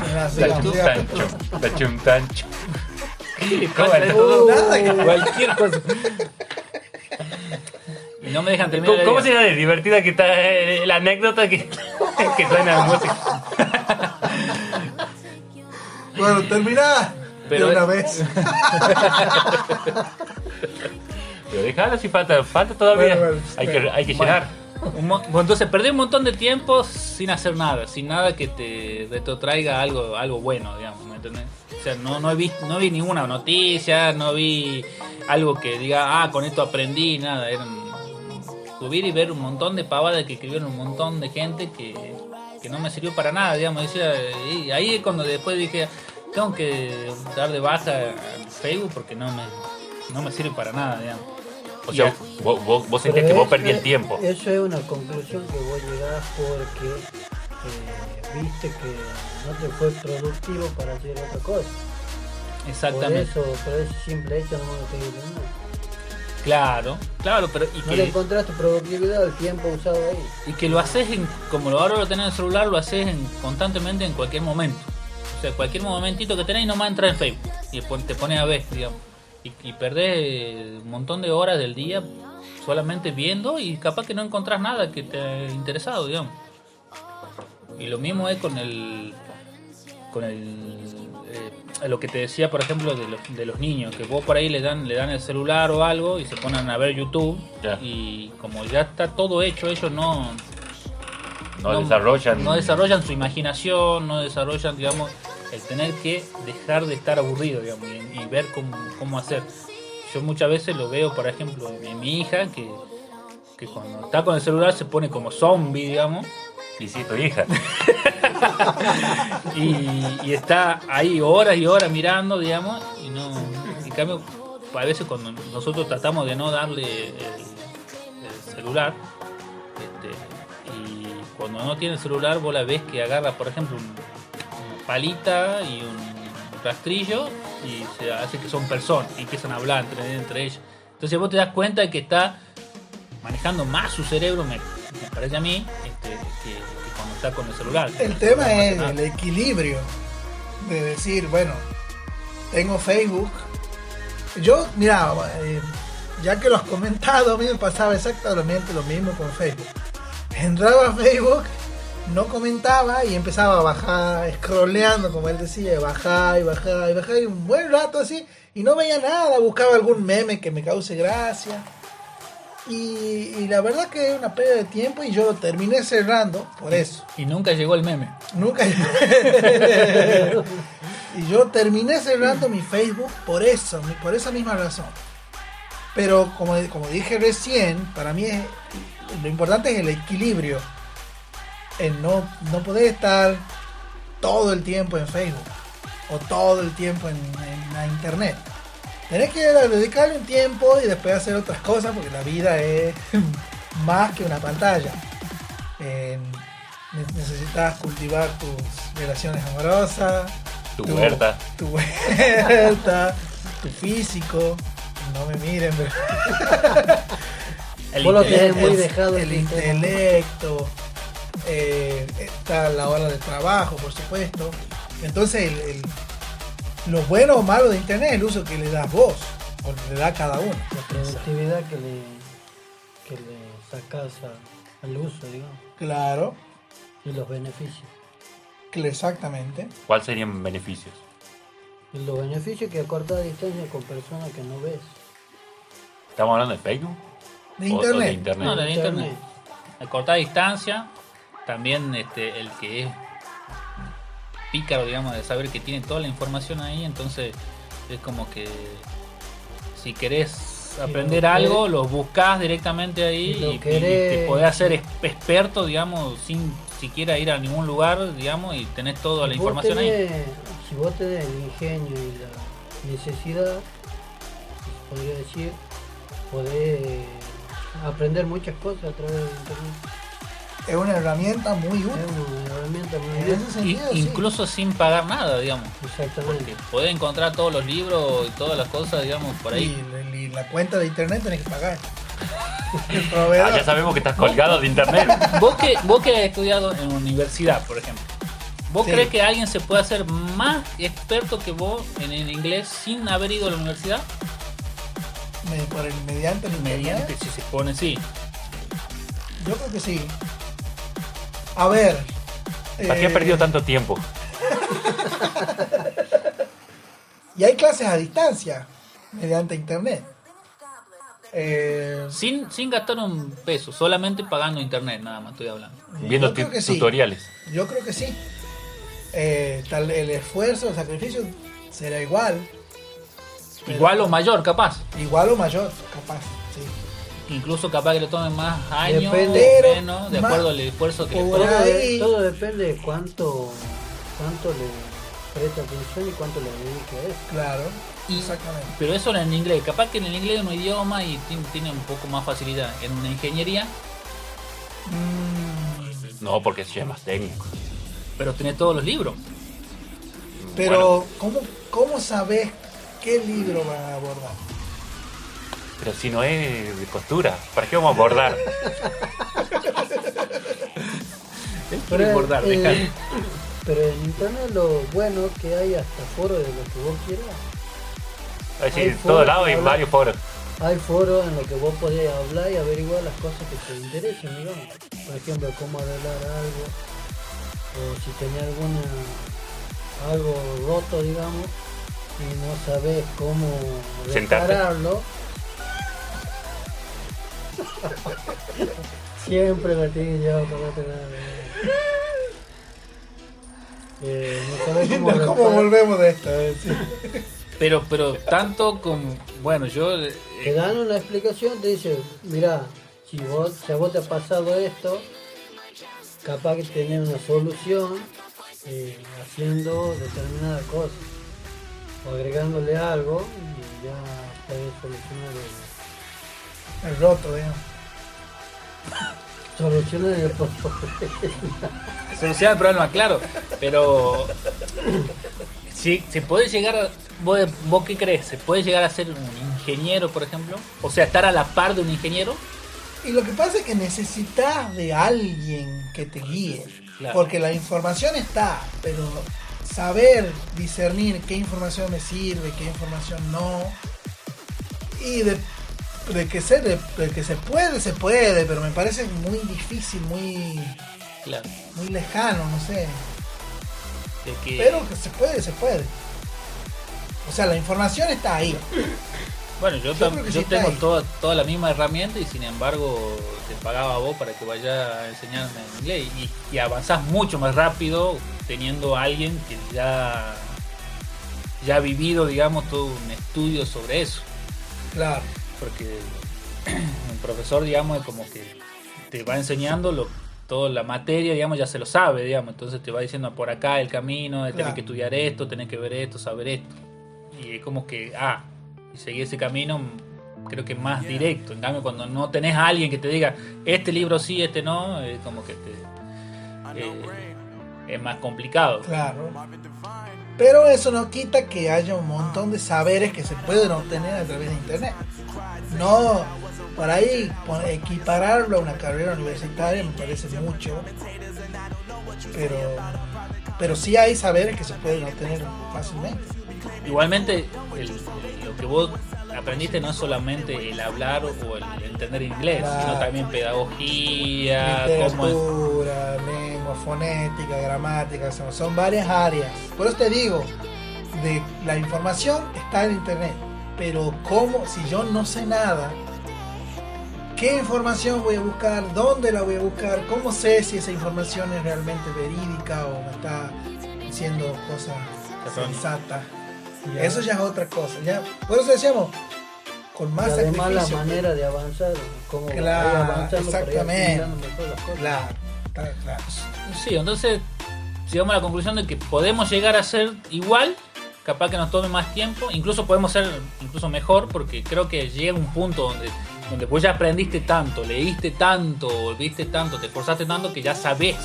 Ah,
La
sigamos, sigamos.
chuntancho, la chuntancho.
¿qué le
¿Cómo
pasa a
es?
estos dos?
Nada que-
Cualquier cosa. Y no me dejan terminar.
¿Cómo, cómo será de divertida que está eh, la anécdota que, (laughs) que suena la música?
Bueno, termina
Pero-
de una vez. (laughs)
Pero déjalo si falta, falta todavía.
Bueno, bueno,
hay, que, hay que
Bueno.
llenar.
Un bueno, entonces perdí un montón de tiempo sin hacer nada, sin nada que te retrotraiga algo, algo bueno, digamos, ¿me entendés? O sea, no, no, vi, no vi ninguna noticia, no vi algo que diga, ah, con esto aprendí, nada. Eran subir y ver un montón de pavadas que escribieron un montón de gente que, que no me sirvió para nada, digamos. Decía, y ahí es cuando después dije, tengo que dar de baja Facebook porque no me, no me sirve para nada, digamos.
O sea, vos, vos, vos sentías que vos perdías el tiempo.
Eso es una conclusión que vos llegás porque eh, viste que no te fue productivo para hacer otra cosa.
Exactamente.
Por eso, por ese simple hecho no me digo nada.
Claro, claro, pero y
No le encontraste productividad al tiempo usado ahí.
y que lo haces en, como lo ahora lo tenés en el celular, lo haces en, constantemente en cualquier momento. O sea, cualquier momentito que tenés y nomás entras en Facebook y te pones a ver, digamos. Y, y perdés un montón de horas del día solamente viendo y capaz que no encontrás nada que te haya interesado, digamos. Y lo mismo es con el con el eh, lo que te decía por ejemplo de los, de los niños que vos por ahí le dan le dan el celular o algo y se ponen a ver YouTube y como ya está todo hecho ellos no
No, desarrollan.
no desarrollan su imaginación no desarrollan digamos el tener que dejar de estar aburrido y, ver cómo, cómo hacer yo muchas veces lo veo por ejemplo en, en mi hija que que cuando está con el celular se pone como zombie digamos
tu hija. (laughs)
y, está ahí horas y horas mirando, digamos, y no. En cambio, a veces cuando nosotros tratamos de no darle el, el celular, este, y cuando no tiene el celular, vos la ves que agarra, por ejemplo, un- palita y un rastrillo y se hace que son personas y empiezan a hablar entre, entre ellos. Entonces vos te das cuenta de que está manejando más su cerebro, me, me parece a mí, este, que, que cuando está con el celular.
El tema es
Ah.
el equilibrio de decir, bueno, tengo Facebook. Yo, mira, eh, ya que lo has comentado, a mí me pasaba exactamente lo mismo con Facebook. Entraba a Facebook, no comentaba y empezaba a bajar, scrolleando, como él decía, bajar y bajar y bajar, y un buen rato así, y no veía nada, buscaba algún meme que me cause gracia. Y, y la verdad que es una pérdida de tiempo y yo lo terminé cerrando por eso.
Y nunca llegó el meme.
Nunca. (laughs) y yo terminé cerrando mi Facebook por eso, por esa misma razón. Pero como, como dije recién, para mí es- lo importante es el equilibrio. No, no poder estar todo el tiempo en Facebook o todo el tiempo en, en la internet. Tenés que dedicarle un tiempo y después hacer otras cosas porque la vida es (laughs) más que una pantalla. Eh, ne- necesitas cultivar tus relaciones amorosas,
Tu huerta.
tu huerta, (laughs) tu físico. No me miren, pero
El
Vos lo
interés.
tenés muy
el,
dejado
el intelecto, eh, está la hora de trabajo, por supuesto. Entonces, el, el- lo bueno o malo de Internet es el uso que le das vos, o que le da cada uno.
La productividad que le, que le sacas a- al uso, digamos,
Claro,
y los beneficios.
exactamente.
¿Cuáles serían beneficios?
Y los beneficios que a corta distancia con personas que no ves.
¿Estamos hablando de Facebook?
De
O- o
Internet.
de internet.
No, de internet. A corta distancia, también este, el que es pícaro, digamos, de saber que tiene toda la información ahí, entonces es como que si querés aprender
lo
algo,
querés-
lo buscas directamente ahí
si
y, te podés hacer experto, digamos, sin siquiera ir a ningún lugar, digamos, y tenés toda la
Si
información ahí.
Si vos tenés el ingenio y la necesidad, podría decir, podés aprender muchas cosas a través de internet.
Es una herramienta muy
Es
útil.
una herramienta muy
En
útil.
Y-
sentido, sí.
incluso sin pagar nada, digamos.
Exactamente.
Porque podés encontrar todos los libros y todas las cosas, digamos, por ahí.
Y, y la cuenta de Internet tenés que pagar. (laughs)
Ah, ya sabemos que estás colgado de internet. (laughs)
Vos que, vos que has estudiado en universidad, por ejemplo, ¿vos
Sí.
crees que alguien se puede hacer más experto que vos en el inglés sin haber ido a la universidad?
Por el, mediante el.
Mediante, si se pone sí.
Yo creo que sí. A ver.
¿Para qué ha
eh,
perdido tanto tiempo? (laughs)
Y hay clases a distancia mediante internet. Eh,
Sin, sin gastar un peso, solamente pagando internet, nada más estoy hablando.
Viendo
sí.
tutoriales.
Yo creo que sí. Eh, tal, el esfuerzo, el sacrificio será igual.
Igual o mayor, capaz.
Igual o mayor, capaz.
Incluso capaz que le tomen más años
Depende.
o menos, de acuerdo al esfuerzo que le pongan.
Todo, de-
ahí-
todo depende de cuánto, cuánto le presta atención y cuánto le dedique a eso.
Claro.
Y-
Exactamente.
Pero eso en inglés, capaz que en el inglés es un idioma y ti- tiene un poco más facilidad. En una ingeniería,
Mm,
No, porque es más técnico.
pero tiene todos los libros.
pero, ¿cómo, ¿cómo sabes qué libro van a abordar?
Pero si no es de costura, ¿para qué vamos a abordar? (laughs)
Quiere
Pero,
bordar,
eh, pero en internet lo bueno es que hay hasta foros de lo que vos quieras.
Es decir, en todo lado hay varios foros.
Hay foros en los que vos podés hablar y averiguar las cosas que te interesen, digamos. Por ejemplo, cómo arreglar algo, o si tenés alguna algo roto, digamos, y no sabes cómo
Sentarte.
repararlo. Siempre la tienes ya para. Eh, no sabés (laughs) cómo,
¿Cómo
reparar-
volvemos de esto? Eh, sí.
Pero, pero tanto como. Bueno, yo. eh,
te dan una explicación, te dice, mira, si vos, si a vos te ha pasado esto, capaz que tenés una solución eh, haciendo determinada cosa o agregándole algo y ya podés solucionar el,
El roto, digamos.
solucionar el problema.
solucionar el problema, claro. Pero. Si se puede llegar a. ¿vos, ¿Vos qué crees? ¿Se puede llegar a ser un ingeniero, por ejemplo? O sea, estar a la par de un ingeniero.
Y lo que pasa es que necesitas de alguien que te guíe.
Claro.
Porque la información está, pero saber discernir qué información me sirve, qué información no. Y de, de que, se, de, de que se puede, se puede, pero me parece muy difícil, muy,
Claro.
muy lejano, no sé.
De que,
Pero que se puede, se puede. O sea, la información está ahí.
bueno, yo,
yo sí
tengo toda, toda la misma herramienta y sin embargo te pagaba a vos para que vaya a enseñarme inglés. Y, y avanzás mucho más rápido teniendo a alguien que ya, ya ha vivido, digamos, todo un estudio sobre eso.
Claro.
Porque el profesor, digamos, es como que te va enseñando lo, toda la materia, digamos, ya se lo sabe, digamos, entonces te va diciendo por acá el camino, tenés
Claro.
que estudiar esto, tenés que ver esto, saber esto. Y es como que, ah, y seguir ese camino creo que más directo. En cambio, cuando no tenés a alguien que te diga, este libro sí, este no, es como que te, eh, es más complicado.
Claro. Pero eso no quita que haya un montón de saberes que se pueden obtener a través de internet. No, por ahí equipararlo a una carrera universitaria me parece mucho. Pero, pero sí hay saberes que se pueden obtener fácilmente.
Igualmente, el- lo que vos aprendiste no es solamente el hablar o el entender inglés,
Claro.
sino también pedagogía, cómo es-
Literatura, lengua, fonética, gramática, son, son varias áreas. Por eso te digo, de la información está en internet, pero cómo, si yo no sé nada, ¿qué información voy a buscar? ¿Dónde la voy a buscar? ¿Cómo sé si esa información es realmente verídica o me está diciendo cosas sensatas?
Ya.
Eso ya es otra cosa. Ya, por eso decíamos, con
Y
más
además la manera de avanzar, ir
Claro, exactamente.
mejor las cosas.
Claro, está claro.
Sí, entonces llegamos a la conclusión de que podemos llegar a ser igual, capaz que nos tome más tiempo, incluso podemos ser incluso mejor, porque creo que llega un punto donde, donde vos ya aprendiste tanto, leíste tanto, viste tanto, te esforzaste tanto que ya sabés.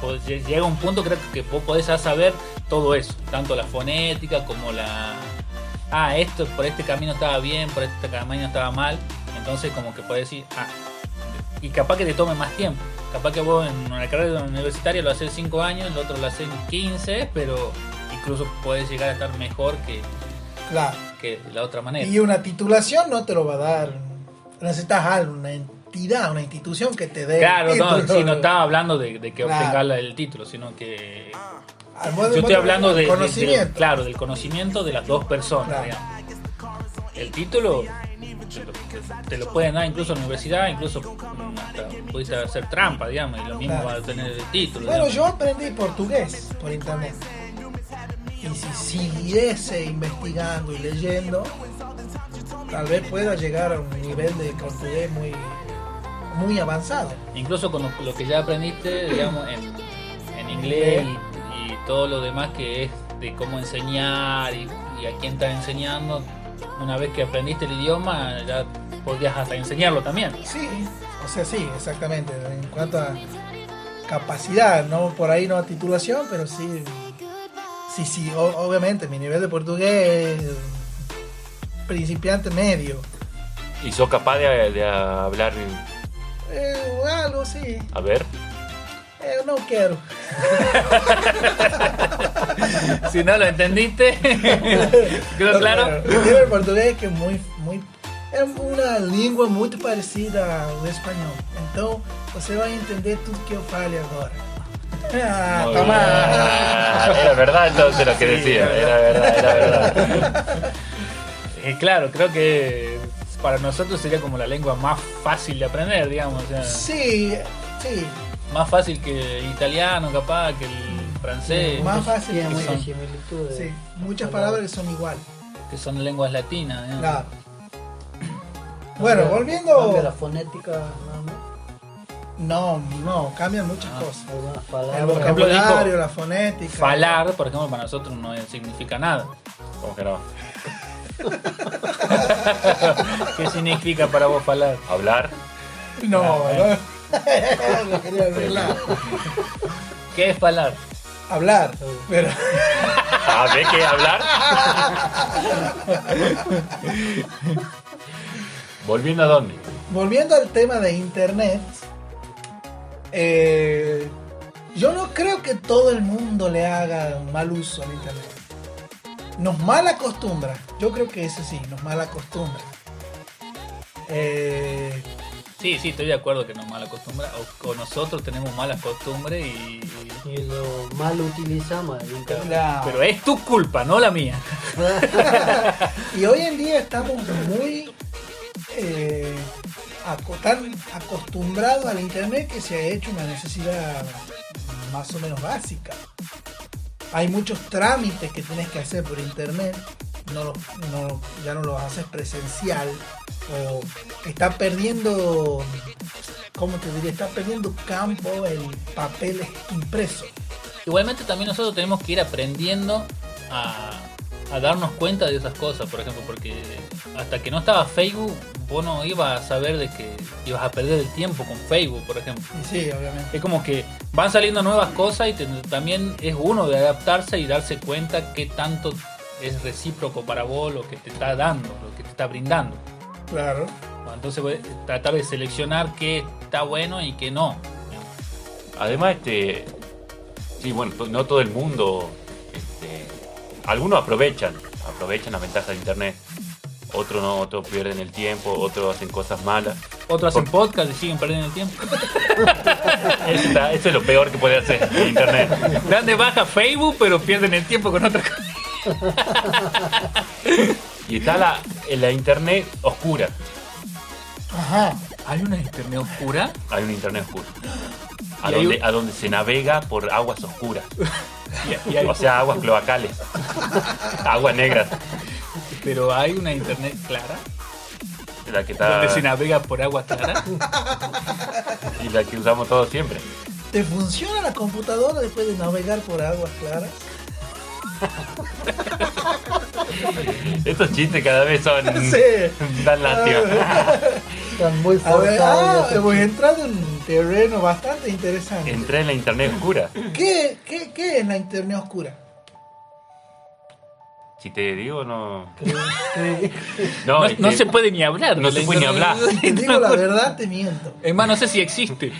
Pues lle- llega un punto creo que vos podés saber todo eso, tanto la fonética como la... Ah, esto por este camino estaba bien, por este camino estaba mal, entonces como que podés decir, ah, y capaz que te tome más tiempo. Capaz que vos en una carrera universitaria lo haces 5 años, el otro lo haces en 15, pero incluso puedes llegar a estar mejor que,
Claro.
que de la otra manera.
Y una titulación no te lo va a dar. Necesitas algo, una entidad, una institución que te dé.
Claro,
el
no, sí, no estaba hablando de, de que
Claro.
obtengas la- el título, sino que
modo-
yo estoy hablando de, de-
conocimiento.
del- claro, del conocimiento de las dos personas.
Claro.
El título te lo, te lo pueden dar incluso en la universidad, incluso hasta pudiste hacer trampa, digamos, y lo mismo
Claro.
va a tener el título.
Bueno,
digamos.
yo aprendí portugués por internet. Si siguiese investigando y leyendo, tal vez pueda llegar a un nivel de portugués muy, muy avanzado.
Incluso con lo, lo que ya aprendiste, (clears throat) digamos, en, en inglés y, y todo lo demás que es de cómo enseñar y, y a quién estás enseñando, una vez que aprendiste el idioma, ya podías hasta enseñarlo también.
Sí, o sea, sí, exactamente. En cuanto a capacidad, no por ahí no a titulación, pero sí. Sí, sí, o- obviamente mi nivel de portugués principiante medio.
¿Y sos capaz de, de hablar?
Eh, algo sí,
A ver.
eh, no quiero. (laughs)
Si no lo entendiste, (laughs) quedó claro.
Nivel de portugués que muy, muy. Es una língua muy parecida ao espanhol. Então, você vai entender tudo que eu fale agora. Ah,
Muy
toma.
bien. Era verdad entonces lo que decía. Era verdad, era verdad.
Eh, claro, creo que para nosotros sería como la lengua más fácil de aprender, digamos. o sea,
Sí, sí.
más fácil que el italiano, capaz, que el francés,
Más fácil que
muchas
son-
similitudes.
Sí, muchas palabras que son iguales.
que son lenguas latinas. digamos.
Claro. Bueno, volviendo.
La fonética nada más.
No, no, cambian muchas
Ah.
cosas. El
palabras.
ejemplo,
vocabulario, la fonética.
Falar, por ejemplo, para nosotros no significa nada.
¿Cómo que no?
¿Qué significa para vos falar?
Hablar.
No,
Ah,
no. Lo (laughs) quería arreglar.
¿Qué es falar?
Hablar. Pero. (laughs)
Ah, ¿ves que hablar? (laughs) Volviendo a dónde?
Volviendo al tema de internet, eh, yo no creo que todo el mundo le haga un mal uso al internet. Nos mal acostumbra, yo creo que ese sí, nos mal acostumbra. Eh,
Sí, sí, estoy de acuerdo que nos mal acostumbra. O, o nosotros tenemos malas costumbres y, y-
Y lo mal utilizamos el internet.
la-
Pero es tu culpa, no la mía. (laughs)
y hoy en día estamos muy eh, tan acostumbrados al internet que se ha hecho una necesidad más o menos básica. Hay muchos trámites que tienes que hacer por internet, no no- ya no los haces presencial o está perdiendo, ¿cómo te diría? Está perdiendo campo el papel impreso.
Igualmente también nosotros tenemos que ir aprendiendo a darnos cuenta de esas cosas, por ejemplo, porque hasta que no estaba Facebook, vos no ibas a saber de que ibas a perder el tiempo con Facebook, por ejemplo.
Sí, obviamente.
Es como que van saliendo nuevas cosas y te- también es uno de adaptarse y darse cuenta qué tanto es recíproco para vos lo que te está dando, lo que te está brindando.
Claro.
Entonces pues, tratar de seleccionar qué está bueno y qué no.
Además, este, sí, bueno, no todo el mundo, este, algunos aprovechan, aprovechan la ventaja de internet, otros no, otros pierden el tiempo, otros hacen cosas malas.
Otros hacen
Por-
podcast y siguen perdiendo el tiempo. (laughs)
Eso, es lo peor que puede hacer en internet.
Dan de baja Facebook, pero pierden el tiempo con otra cosa.
Y está la, la internet oscura.
Ajá.
¿Hay una internet oscura?
Hay un internet oscuro. (gasps) A donde,
un-
a donde se navega por aguas oscuras. (laughs) O sea, aguas cloacales. (laughs) Aguas negras.
Pero hay una internet clara
La que está,
donde se navega por agua clara.
y la que usamos todos siempre.
¿Te funciona la computadora después de navegar por aguas claras? (laughs)
Estos chistes cada vez son (laughs)
Sí.
dan lástima.
Están muy
A ver, ah, hemos entrado en un terreno bastante interesante.
Entré en la internet oscura.
¿Qué, qué, qué es la internet oscura?
Si te digo, no. No,
No,
este,
no se puede ni hablar.
no
de
se puede ni hablar.
Si te digo la verdad, te miento.
Es más, no sé si existe.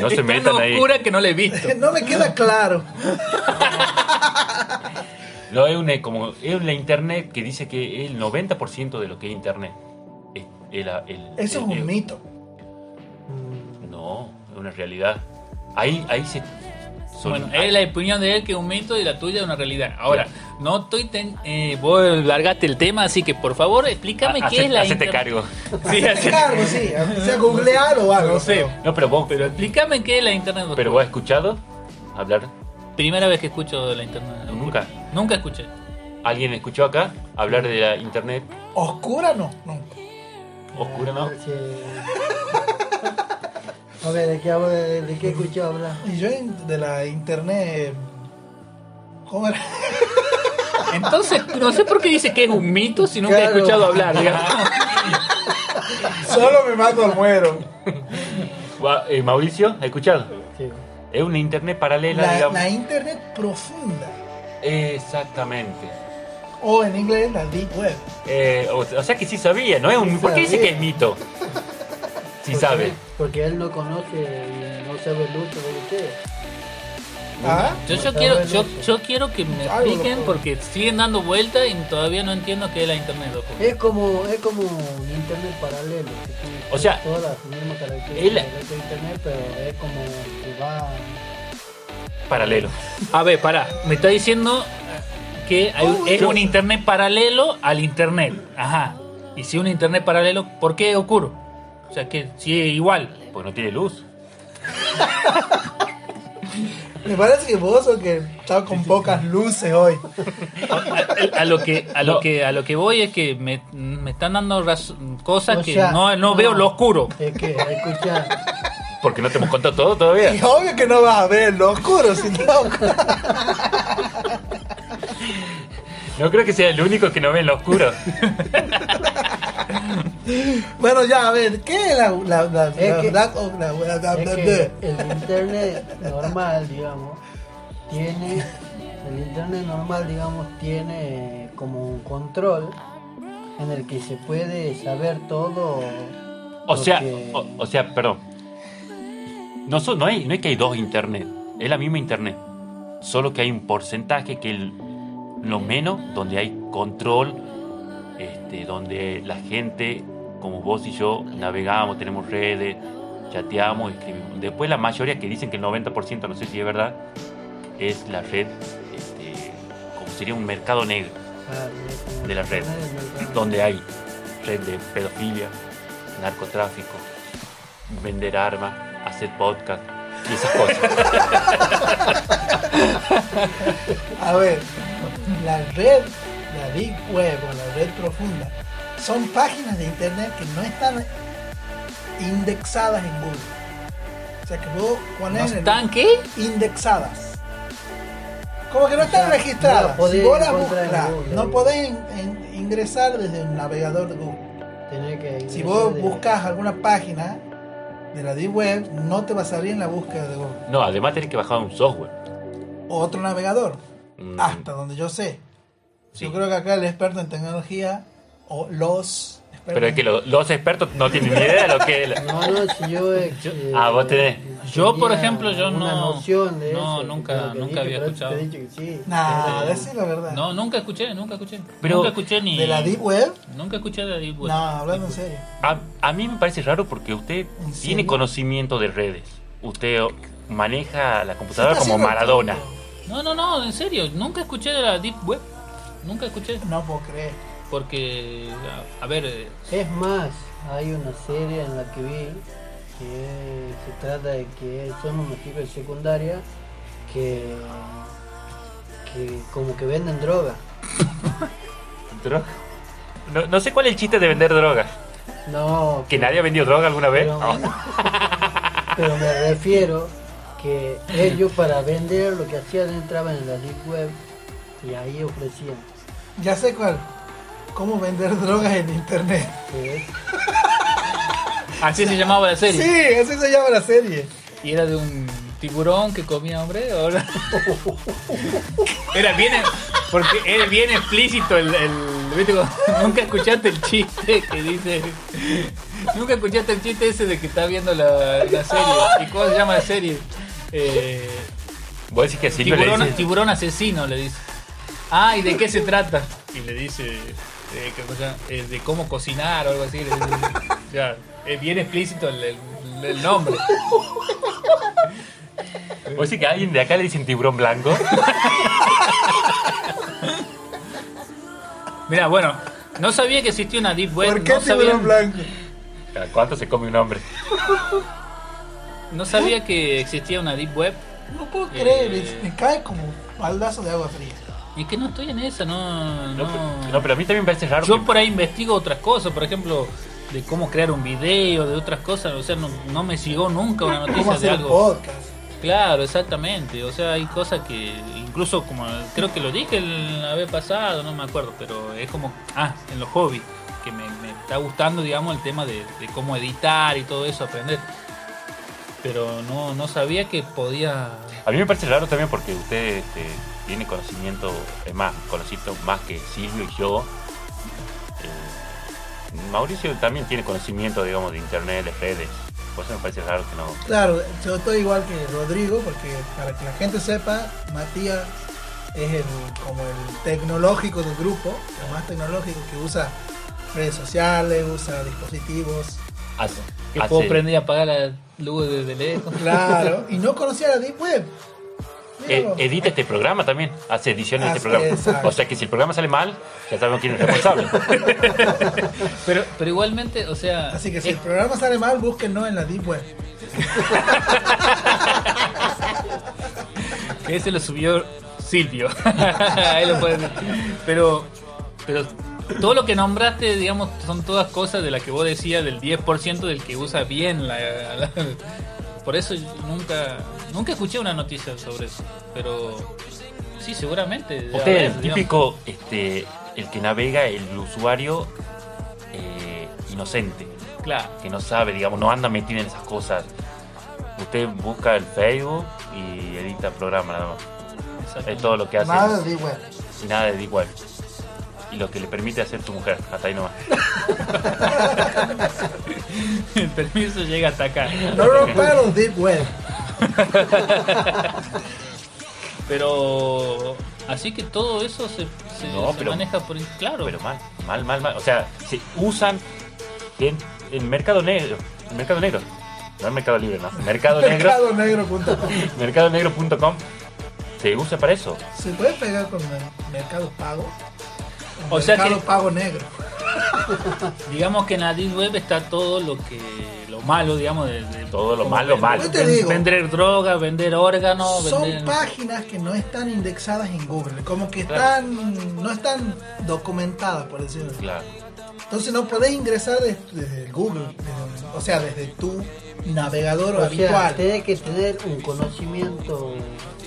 No
es
se
tan
metan ahí.
oscura que no la he visto. (laughs)
No me queda claro.
No, es una, como, es una internet que dice que el 90% de lo que es internet. es el- el-
Eso es un
el-
mito.
No, es una realidad. Ahí, ahí se. Son-
Bueno, es la opinión de él que es un mito y la tuya es una realidad. Ahora, no estoy ten- eh, vos largaste el tema, así que por favor explícame qué
hace-
es la
hacete
internet. (laughs)
cargo.
Sí, hace-
Claro, sí. aunque sea googlear o algo.
No sé.
No, pero vos,
Pero explícame qué es la internet.
pero vos has escuchado hablar.
Primera vez que escucho de la internet.
Nunca.
Nunca escuché.
¿Alguien escuchó acá hablar de la internet
¿Oscura no? Nunca.
oscura, no?
Ver, ¿de qué, hablo- de, de qué escuchó hablar?
Y yo de la internet. ¿Cómo era? (laughs)
Entonces, no sé por qué dice que es un mito si nunca he escuchado hablar. digamos. (laughs)
Solo me mato al muero.
Eh, Mauricio, ¿has escuchado?
Sí.
Es una internet paralela,
La,
digamos.
la internet profunda.
Exactamente.
O en inglés, la deep web.
Eh, o, o sea que sí sabía, ¿no es un,
Sí
¿Por qué dice que es mito? Sí sabe.
Porque él no conoce y no sabe el uso de qué.
¿Ah?
Yo, yo, quiero, yo, yo quiero que me
Algo
expliquen
loco.
porque siguen dando vueltas y todavía no entiendo qué es la internet. loco.
Es como, es como un internet paralelo.
O sea,
todas las mismas características de otro internet, pero es como que va.
Paralelo.
A ver, pará, me está diciendo que hay,
Oh,
es
yo-
un internet paralelo al internet. Ajá. Y si un internet paralelo, ¿por qué oscuro? O sea, que si es igual.
Pues no tiene luz. (laughs)
Me parece que vos sos que estás con pocas luces hoy.
A, a lo que a lo
No.
que a lo que voy es que me, me están dando cosas
O
que
sea,
no, no veo lo oscuro.
Es que, escucha,
Porque no te hemos contado todo todavía.
Y obvio que no vas a ver lo oscuro, si no.
No creo que sea el único que no ve en lo oscuro. (laughs) (laughs)
Bueno, ya, a ver, ¿qué es la, la, la,
Es
la
que-
black o la, la- la-
es
la-
que el internet normal, digamos, tiene. El internet normal, digamos, tiene como un control en el que se puede saber todo.
O sea,
que-
o, o sea, perdón. No, so- no, hay, no es que hay dos internet. Es la misma internet. Solo que hay un porcentaje que el- lo menos donde hay control, donde la gente, como vos y yo, navegamos, tenemos redes, chateamos, escribimos. Después la mayoría que dicen que el 90%, no sé si es verdad, es la red, este, como sería un mercado negro, de la red. donde hay red de pedofilia, narcotráfico, vender armas, hacer podcast y esas cosas. (laughs)
A ver, la red, la Deep Web o la red profunda, son páginas de internet que no están indexadas en Google. O sea que vos
¿No
pones en el-
están qué?
indexadas. Como que no están
O sea,
registradas.
no
si vos la
encontrar en
buscas, no podés in- in- ingresar desde el navegador de Google.
Que
Si vos
de-
buscas alguna página de la Deep Web, no te va a salir en la búsqueda de Google.
No, además tenés que bajar un software.
O otro navegador,
Mm,
hasta donde yo sé.
Sí.
Yo creo que acá el experto en tecnología, o los expertos
Pero es que lo- los expertos no tienen ni idea de lo que es. la-
No, no, si yo. eh, eh,
Ah, vos tenés.
Yo, por ejemplo, yo no-
noción de
no,
eso,
nunca- nunca
dije,
había escuchado.
te he dicho que sí.
Nah,
Eh,
decir la verdad.
No, nunca escuché, nunca escuché.
Pero-
nunca escuché ni.
¿De la Deep Web?
Nunca escuché de la Deep Web.
No, hablando en serio.
A, a mí me parece raro porque usted
¿En
tiene
serio?
conocimiento de redes. Usted maneja la computadora como Maradona.
No, no, no, en serio. Nunca escuché de la Deep Web. Nunca escuché.
No puedo creer.
Porque, a, a ver, eh,
Es más, hay una serie en la que vi que se trata de que son unos chicos de secundaria que, que como que venden droga. (laughs)
Droga. No, no sé cuál es el chiste de vender droga.
No,
¿Que nadie ha vendido droga alguna vez?
pero,
Oh.
pero me refiero que ellos para vender lo que hacían entraban en la deep web y ahí ofrecían.
Ya sé cuál. Cómo vender drogas en internet.
así se (laughs) llamaba la serie.
Sí, así se llama la serie.
Y era de un tiburón que comía hombre. ¿o no? era bien, porque era bien explícito el, el- ¿viste? Cuando (laughs) nunca escuchaste el chiste que dice. Nunca escuchaste el chiste ese de que está viendo la, la serie. ¿Y cómo se llama la serie? Eh,
Vos decís que Silvio le
tiburón,
dice.
tiburón asesino le dice. Ah, ¿y de qué se trata? Y le dice eh, ¿qué cosa? Eh, de cómo cocinar o algo así. dice. Ya, es bien explícito el, el- el nombre. (laughs)
Vos decís que a alguien de acá le dicen tiburón blanco. (laughs)
Mira, bueno, no sabía que existía una deep web.
¿Por qué
no, sabía,
tiburón blanco?
¿A ¿Cuánto se come un hombre?
no sabía que existía una deep web.
No puedo creer,
Eh.
me, me cae como baldazo de agua fría.
Y es que no estoy en esa, no.
No,
no.
pero- no, pero a mí también me parece raro.
Yo
que-
por ahí investigo otras cosas, por ejemplo, de cómo crear un video, de otras cosas. O sea, no, no me llegó nunca una (laughs)
¿Cómo
noticia de
hacer
algo.
podcast?
Claro, exactamente. O sea, hay cosas que incluso como creo que lo dije la vez pasado, no me acuerdo, pero es como, ah, en los hobbies, que me, me está gustando, digamos, el tema de, de cómo editar y todo eso, aprender. Pero no, no sabía que podía...
A mí me parece raro también porque usted este, tiene conocimiento, es más, conocimiento más que Silvio y yo. Eh, Mauricio también tiene conocimiento, digamos, de internet, de redes. Por eso me parece raro que no.
Claro, yo estoy igual que Rodrigo, porque para que la gente sepa, Matías es el, como el tecnológico del grupo, el más tecnológico que usa redes sociales, usa dispositivos.
Hace,
Que
hace-
puedo prender y apagar la luz desde lejos.
Claro, (laughs) y no conocía la Deep Web.
Eh, edita este programa también, hace ediciones de este programa.
exacto.
O sea que si el programa sale mal, ya sabemos quién es el responsable. (laughs)
Pero, pero igualmente, o sea...
Así que si
es-
el programa sale mal, búsquenlo en la Deep Web.
Que (laughs) ese lo subió Silvio. (laughs) Ahí lo pueden Pero, pero todo lo que nombraste, digamos, son todas cosas de las que vos decías del 10% del que usa bien la, la- Por eso yo nunca nunca escuché una noticia sobre eso. Pero sí, seguramente.
Usted es
haber,
el
digamos.
típico, este, el que navega, el usuario eh, inocente,
Claro.
que no sabe, digamos, no anda metido en esas cosas. Usted busca el Facebook y edita programa nada más. Es todo lo que hace.
Nada de.
Y nada de igual. Y lo que le permite hacer tu mujer, hasta ahí nomás. (laughs)
El permiso llega hasta acá.
No rompan los Deep Web.
Pero así que todo eso se, se,
No,
se
pero-
maneja por claro.
Pero mal, mal, mal, mal. O sea, se usan en el mercado negro. Mercado negro. No el mercado libre, no. Mercado negro.
Mercadonegro.com.
mercadonegro.com se usa para eso.
¿Se puede pegar con el Mercado Pago?
O sea
mercado
que-
Pago Negro. (laughs)
Digamos que en la Deep Web está todo lo que lo malo, digamos, de, de-
Todo lo malo, malo.
Digo.
Vender droga, vender órganos,
Son
vender...
páginas que no están indexadas en Google, como que
Claro.
están no están documentadas, por decirlo así.
Claro.
Entonces no podés ingresar des- desde, el Google, desde- o sea, desde tu navegador
O sea,
habitual.
tiene que tener un conocimiento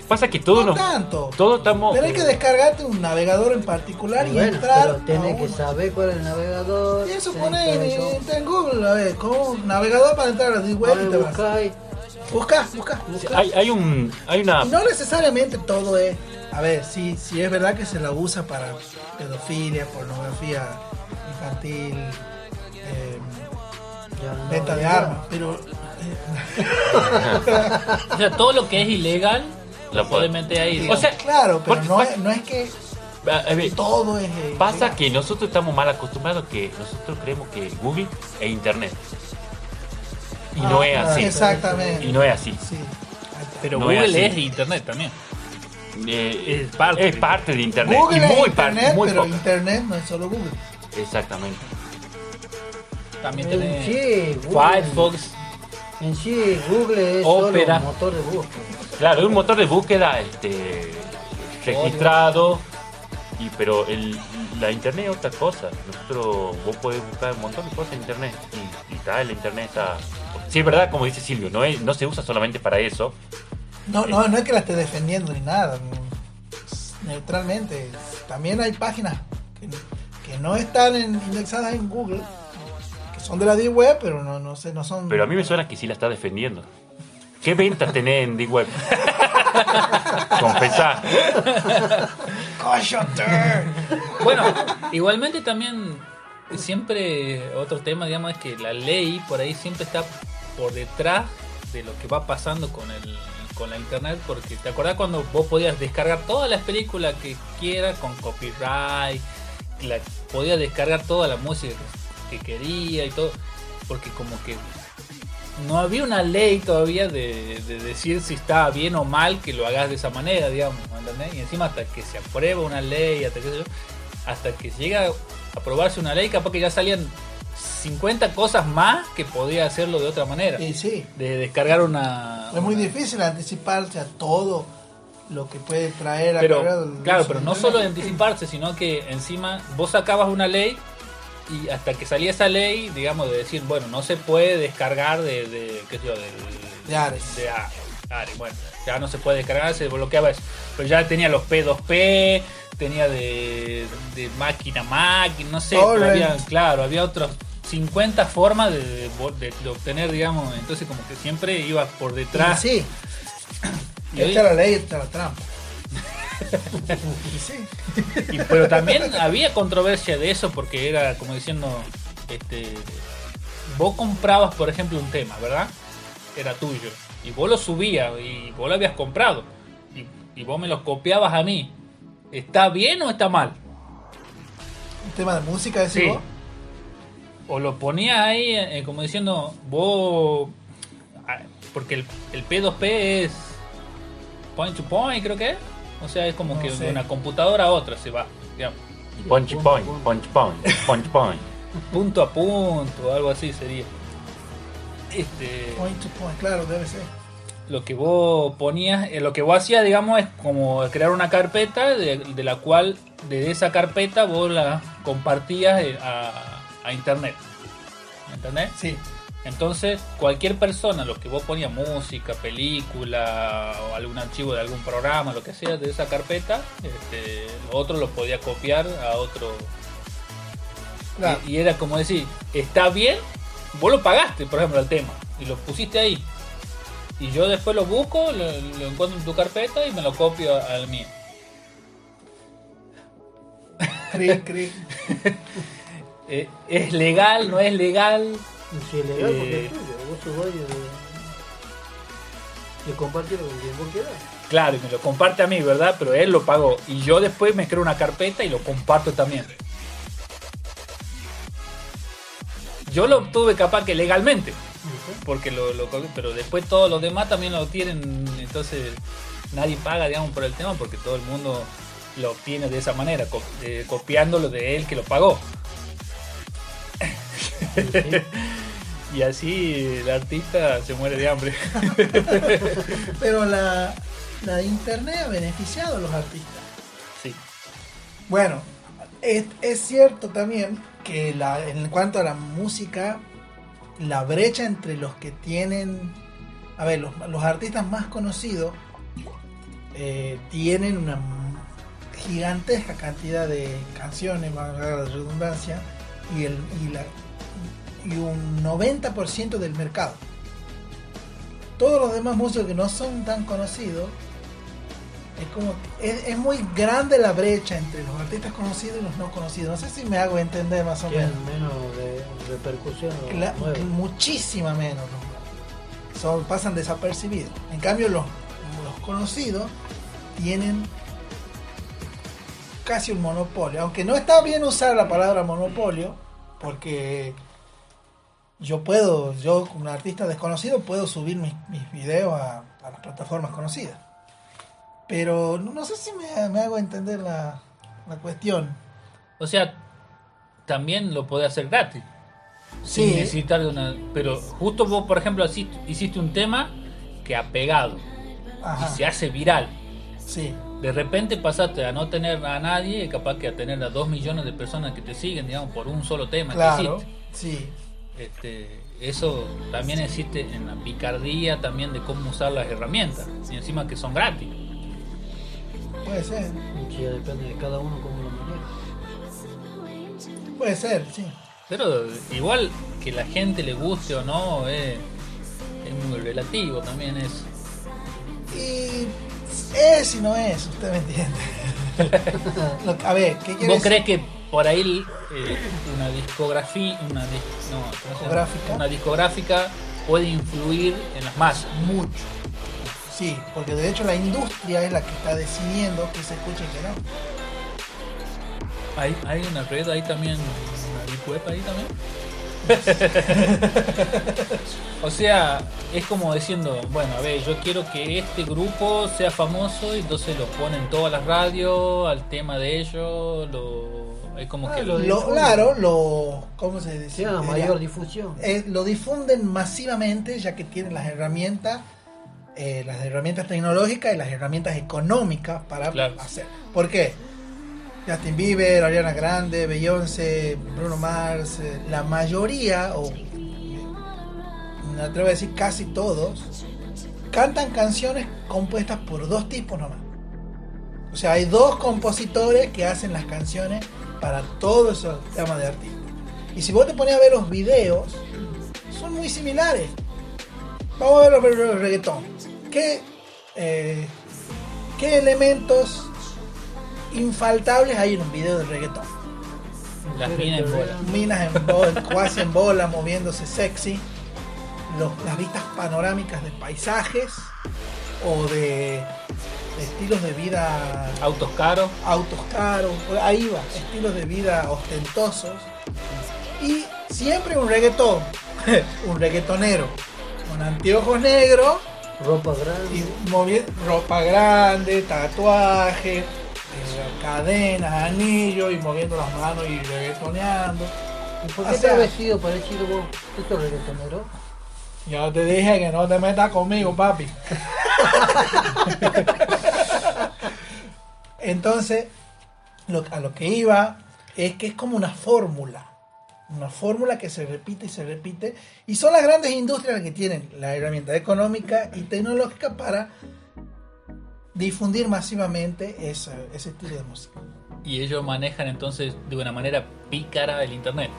Pasa que todo
no
nos.
tanto.
Todos estamos.
Pero hay que descargarte un navegador en particular y
Bueno,
entrar.
pero tenés que saber cuál es el navegador.
Y eso pone en,
todo.
Google, a ver, como navegador para entrar a la web y te vas. Busca, busca, busca.
Hay, hay un. Hay una.
No necesariamente todo es. A ver, sí, sí es verdad que se la usa para pedofilia, pornografía infantil, eh,
no,
venta de armas, pero. (laughs) (laughs)
O sea, todo lo que es ilegal
Lo puede-
meter ahí.
O sea,
claro, pero no
pasa-
es, no es que
ver,
todo es. eh,
Pasa que nosotros estamos mal acostumbrados que nosotros creemos que Google es Internet. Y no
Ah,
es así.
Exactamente.
Y no es así.
Sí.
Pero
no
Google es, internet también.
Eh,
Es parte.
es parte de Internet.
Google
y
es
muy
internet,
parte, muy
pero
poca.
internet no es solo Google.
Exactamente.
También
En
tenés
sí, Google-
Firefox.
En sí, Google es solo un motor de búsqueda.
Claro, es un motor de búsqueda este, registrado. Y, pero el, la internet es otra cosa. Nosotros, vos podés buscar un montón de cosas en internet. Y, y está, la internet está. Sí, es verdad, como dice Silvio, no, es, no se usa solamente para eso.
No, no, no es que la esté defendiendo ni nada. Neutralmente. También hay páginas que, que no están en- indexadas en Google, que son de la Deep Web, pero no, no sé, no son.
Pero a mí me suena que sí la está defendiendo. ¿Qué ventas tenés en D-Web? Confesá.
Bueno, igualmente también siempre otro tema, digamos, es que la ley por ahí siempre está por detrás de lo que va pasando con el con la internet, porque te acordás cuando vos podías descargar todas las películas que quieras con copyright, la, podías descargar toda la música que, que quería y todo, porque como que no había una ley todavía de, de decir si estaba bien o mal que lo hagas de esa manera, digamos, ¿entendés? Y encima hasta que se aprueba una ley, hasta que, hasta que llega a aprobarse una ley, capaz que ya salían 50 cosas más que podía hacerlo de otra manera.
Y sí,
De descargar una...
es muy
una-
difícil anticiparse a todo lo que puede traer a
Pero, claro, pero no solo anticiparse, sino que encima vos sacabas una ley y hasta que salía esa ley, digamos, de decir, bueno, no se puede descargar de, de qué sé yo,
De Ares.
de A- Ares, bueno, ya no se puede descargar, se bloqueaba eso. Pero ya tenía los P2P, tenía de, de máquina a máquina, no sé, pero había, claro, había otros 50 formas de, obtener, digamos, entonces como que siempre iba por detrás.
sí, (clears throat)
Y hoy-
echa la ley, echa la trampa. Y sí.
Y- pero también había controversia de eso porque era como diciendo, este, vos comprabas por ejemplo un tema, ¿verdad? Era tuyo. Y vos lo subías y vos lo habías comprado. Y, y vos me lo copiabas a mí. ¿Está bien o está mal?
Un tema de música, decís
Sí.
vos.
O lo ponías ahí eh, como diciendo, vos... ah, Porque el, el P2P es point to point, creo que es. O sea, es como
No
que
sé.
de una computadora a otra se va. digamos.
Punch point, punch point, punch point. (laughs)
punto a punto, algo así sería. Este,
Point to point, claro, debe ser.
lo que vos ponías, eh, lo que vos hacías, digamos, es como crear una carpeta de, de la cual, de esa carpeta, vos la compartías eh, a, a internet. ¿Entendés?
Sí.
Entonces, cualquier persona, lo que vos ponías, música, película o algún archivo de algún programa, lo que sea de esa carpeta, este, otro lo podía copiar a otro
Claro.
y, y era como decir, está bien, vos lo pagaste, por ejemplo, el tema, y lo pusiste ahí. Y yo después lo busco, lo, lo encuentro en tu carpeta y me lo copio al mío.
Cric, cric. (laughs)
Eh, ¿Es legal? ¿No es legal?
Si es legal, porque
Eh.
es tuyo. Vos sos de, de compartirlo con quien vos quieras.
Claro, y me lo comparte a mí, ¿verdad? Pero él lo pagó. Y yo después me creo una carpeta y lo comparto también. Yo lo obtuve capaz que legalmente. Porque lo, pero después todos los demás también lo tienen. Entonces nadie paga, digamos, por el tema porque todo el mundo lo obtiene de esa manera, eh, copiándolo de él que lo pagó. (laughs) y así el artista se muere de hambre. (laughs)
Pero la, la internet ha beneficiado a los artistas.
sí.
Bueno, es, es cierto también que la, en cuanto a la música, la brecha entre los que tienen, a ver, los, los artistas más conocidos eh, tienen una gigantesca cantidad de canciones, valga la redundancia, y, el, y, la, y un 90% del mercado. Todos los demás músicos que no son tan conocidos, es como es, es muy grande la brecha entre los artistas conocidos y los no conocidos. No sé si me hago entender más o menos.
Menos de repercusión.
La- muchísima menos. ¿no? Son, pasan desapercibidos. En cambio, los, los conocidos tienen casi un monopolio. Aunque no está bien usar la palabra monopolio, porque yo puedo, yo como un artista desconocido, puedo subir mis, mis videos a, a las plataformas conocidas. Pero no, no sé si me, me hago entender la, la cuestión.
O sea, también lo podés hacer gratis.
Sí.
Sin necesitar de una. Pero justo vos, por ejemplo, así hiciste un tema que ha pegado
Ajá,
y se hace viral.
sí.
De repente pasaste a no tener a nadie, capaz que a tener a dos millones de personas que te siguen, digamos, por un solo tema que
Claro,
hiciste.
sí.
Este, eso también existe en la picardía también de cómo usar las herramientas. Y encima que son gratis.
Puede ser.
Sí, ya depende de cada uno cómo lo maneja.
Puede ser, sí.
Pero igual que la gente le guste o no, es, es muy relativo también eso.
Y es y no es, usted me entiende. A ver, ¿qué quiere
¿Vos crees que por ahí eh, una discografía, una.
Discográfica.
una discográfica puede influir en las masas?
Mucho. Sí, porque de hecho la industria es la que está decidiendo que se escuche y que no.
Hay, hay una red ahí también, una web ahí también. (laughs) o sea, es como diciendo, bueno, a ver, yo quiero que este grupo sea famoso y entonces lo ponen todas las radios al tema de ellos, lo, es como
Ah,
que
lo
lo-
Lo, claro, lo. ¿Cómo se dice?
Tiene una mayor difusión.
Eh, lo difunden masivamente ya que tienen las herramientas, eh, las herramientas tecnológicas y las herramientas económicas para
Claro.
hacer. ¿Por qué? Justin Bieber, Ariana Grande, Beyoncé, Bruno Mars, eh, la mayoría, o me atrevo a decir casi todos, cantan canciones compuestas por dos tipos nomás. O sea, hay dos compositores que hacen las canciones para todos esos temas de artistas. Y si vos te pones a ver los videos, son muy similares. Vamos a ver los reggaetón. ¿Qué, eh, ¿Qué elementos infaltables hay en un video de reggaetón?
las minas en bola.
Minas en bola, cuasi en bola, moviéndose sexy. Los- las vistas panorámicas de paisajes o de, de estilos de vida
Autos caros,
autos caros, ahí va, estilos de vida ostentosos y siempre un reggaetón, (laughs) un reggaetonero con anteojos negros
Ropa grande.
y movi- ropa grande, tatuaje, cadenas, anillos y moviendo las manos y reggaetoneando.
¿Y por
o
qué te
sea-
has vestido parecido vos? ¿Tú sos reggaetonero?
Yo te dije que no te metas conmigo, papi. (laughs) Entonces, lo- a lo que iba es que es como una fórmula. Una fórmula que se repite y se repite. Y son las grandes industrias las que tienen la herramienta económica y tecnológica para difundir masivamente ese, ese estilo de música.
y ellos manejan entonces de una manera pícara el internet.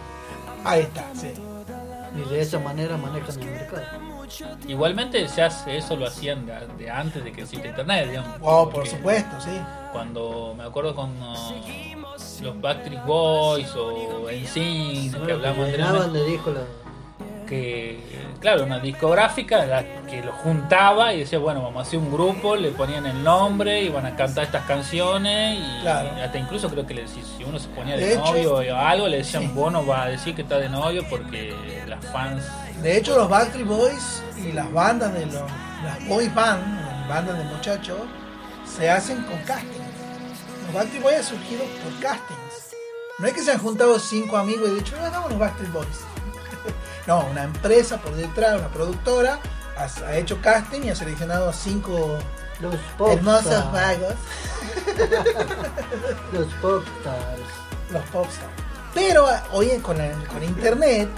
Ahí está, sí.
Y de esa manera manejan el mercado.
Igualmente se hace, eso lo hacían de, de antes de que exista internet, digamos.
Oh, por supuesto, sí.
Cuando me acuerdo con uh, los Backstreet Boys o NSYNC que anteriormente,
de disco la...
que claro, una discográfica la que los juntaba y decía, bueno, vamos a hacer un grupo, le ponían el nombre, iban a cantar estas canciones y
Claro.
hasta incluso creo que le, si, si uno se ponía de,
De hecho,
novio o algo, le decían,
sí.
vos no vas a decir que está de novio porque las fans
De hecho, los Backstreet Boys y las bandas de los, las boy band, las bandas de muchachos, se hacen con castings. Los Backstreet Boys han surgido por castings. No es que se han juntado cinco amigos y dicho, "Ah, hagamos los Backstreet Boys. No, una empresa por detrás, una productora, ha, ha hecho casting y ha seleccionado a cinco
Los
hermosos vagos, (laughs)
Los popstars.
los popstars. Pero ah, hoy en- con, la- con internet,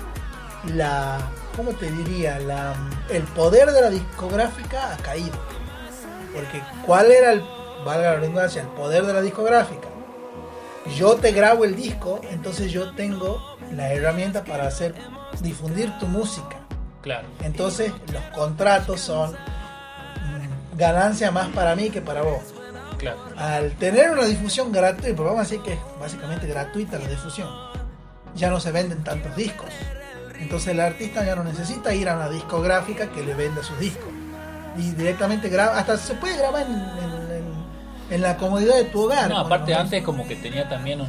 la, ¿cómo te diría? La, el poder de la discográfica ha caído. Porque ¿cuál era el valga la redundancia, el poder de la discográfica, yo te grabo el disco, entonces yo tengo la herramienta para hacer difundir tu música.
Claro.
Entonces los contratos son mm, ganancia más para mí que para vos.
Claro.
Al tener una difusión gratuita, porque vamos a decir que es básicamente gratuita la difusión, ya no se venden tantos discos. Entonces el artista ya no necesita ir a una discográfica que le venda sus discos. Y directamente graba, hasta se puede grabar en, en- en- en la comodidad de tu hogar.
No, aparte antes como que tenía también un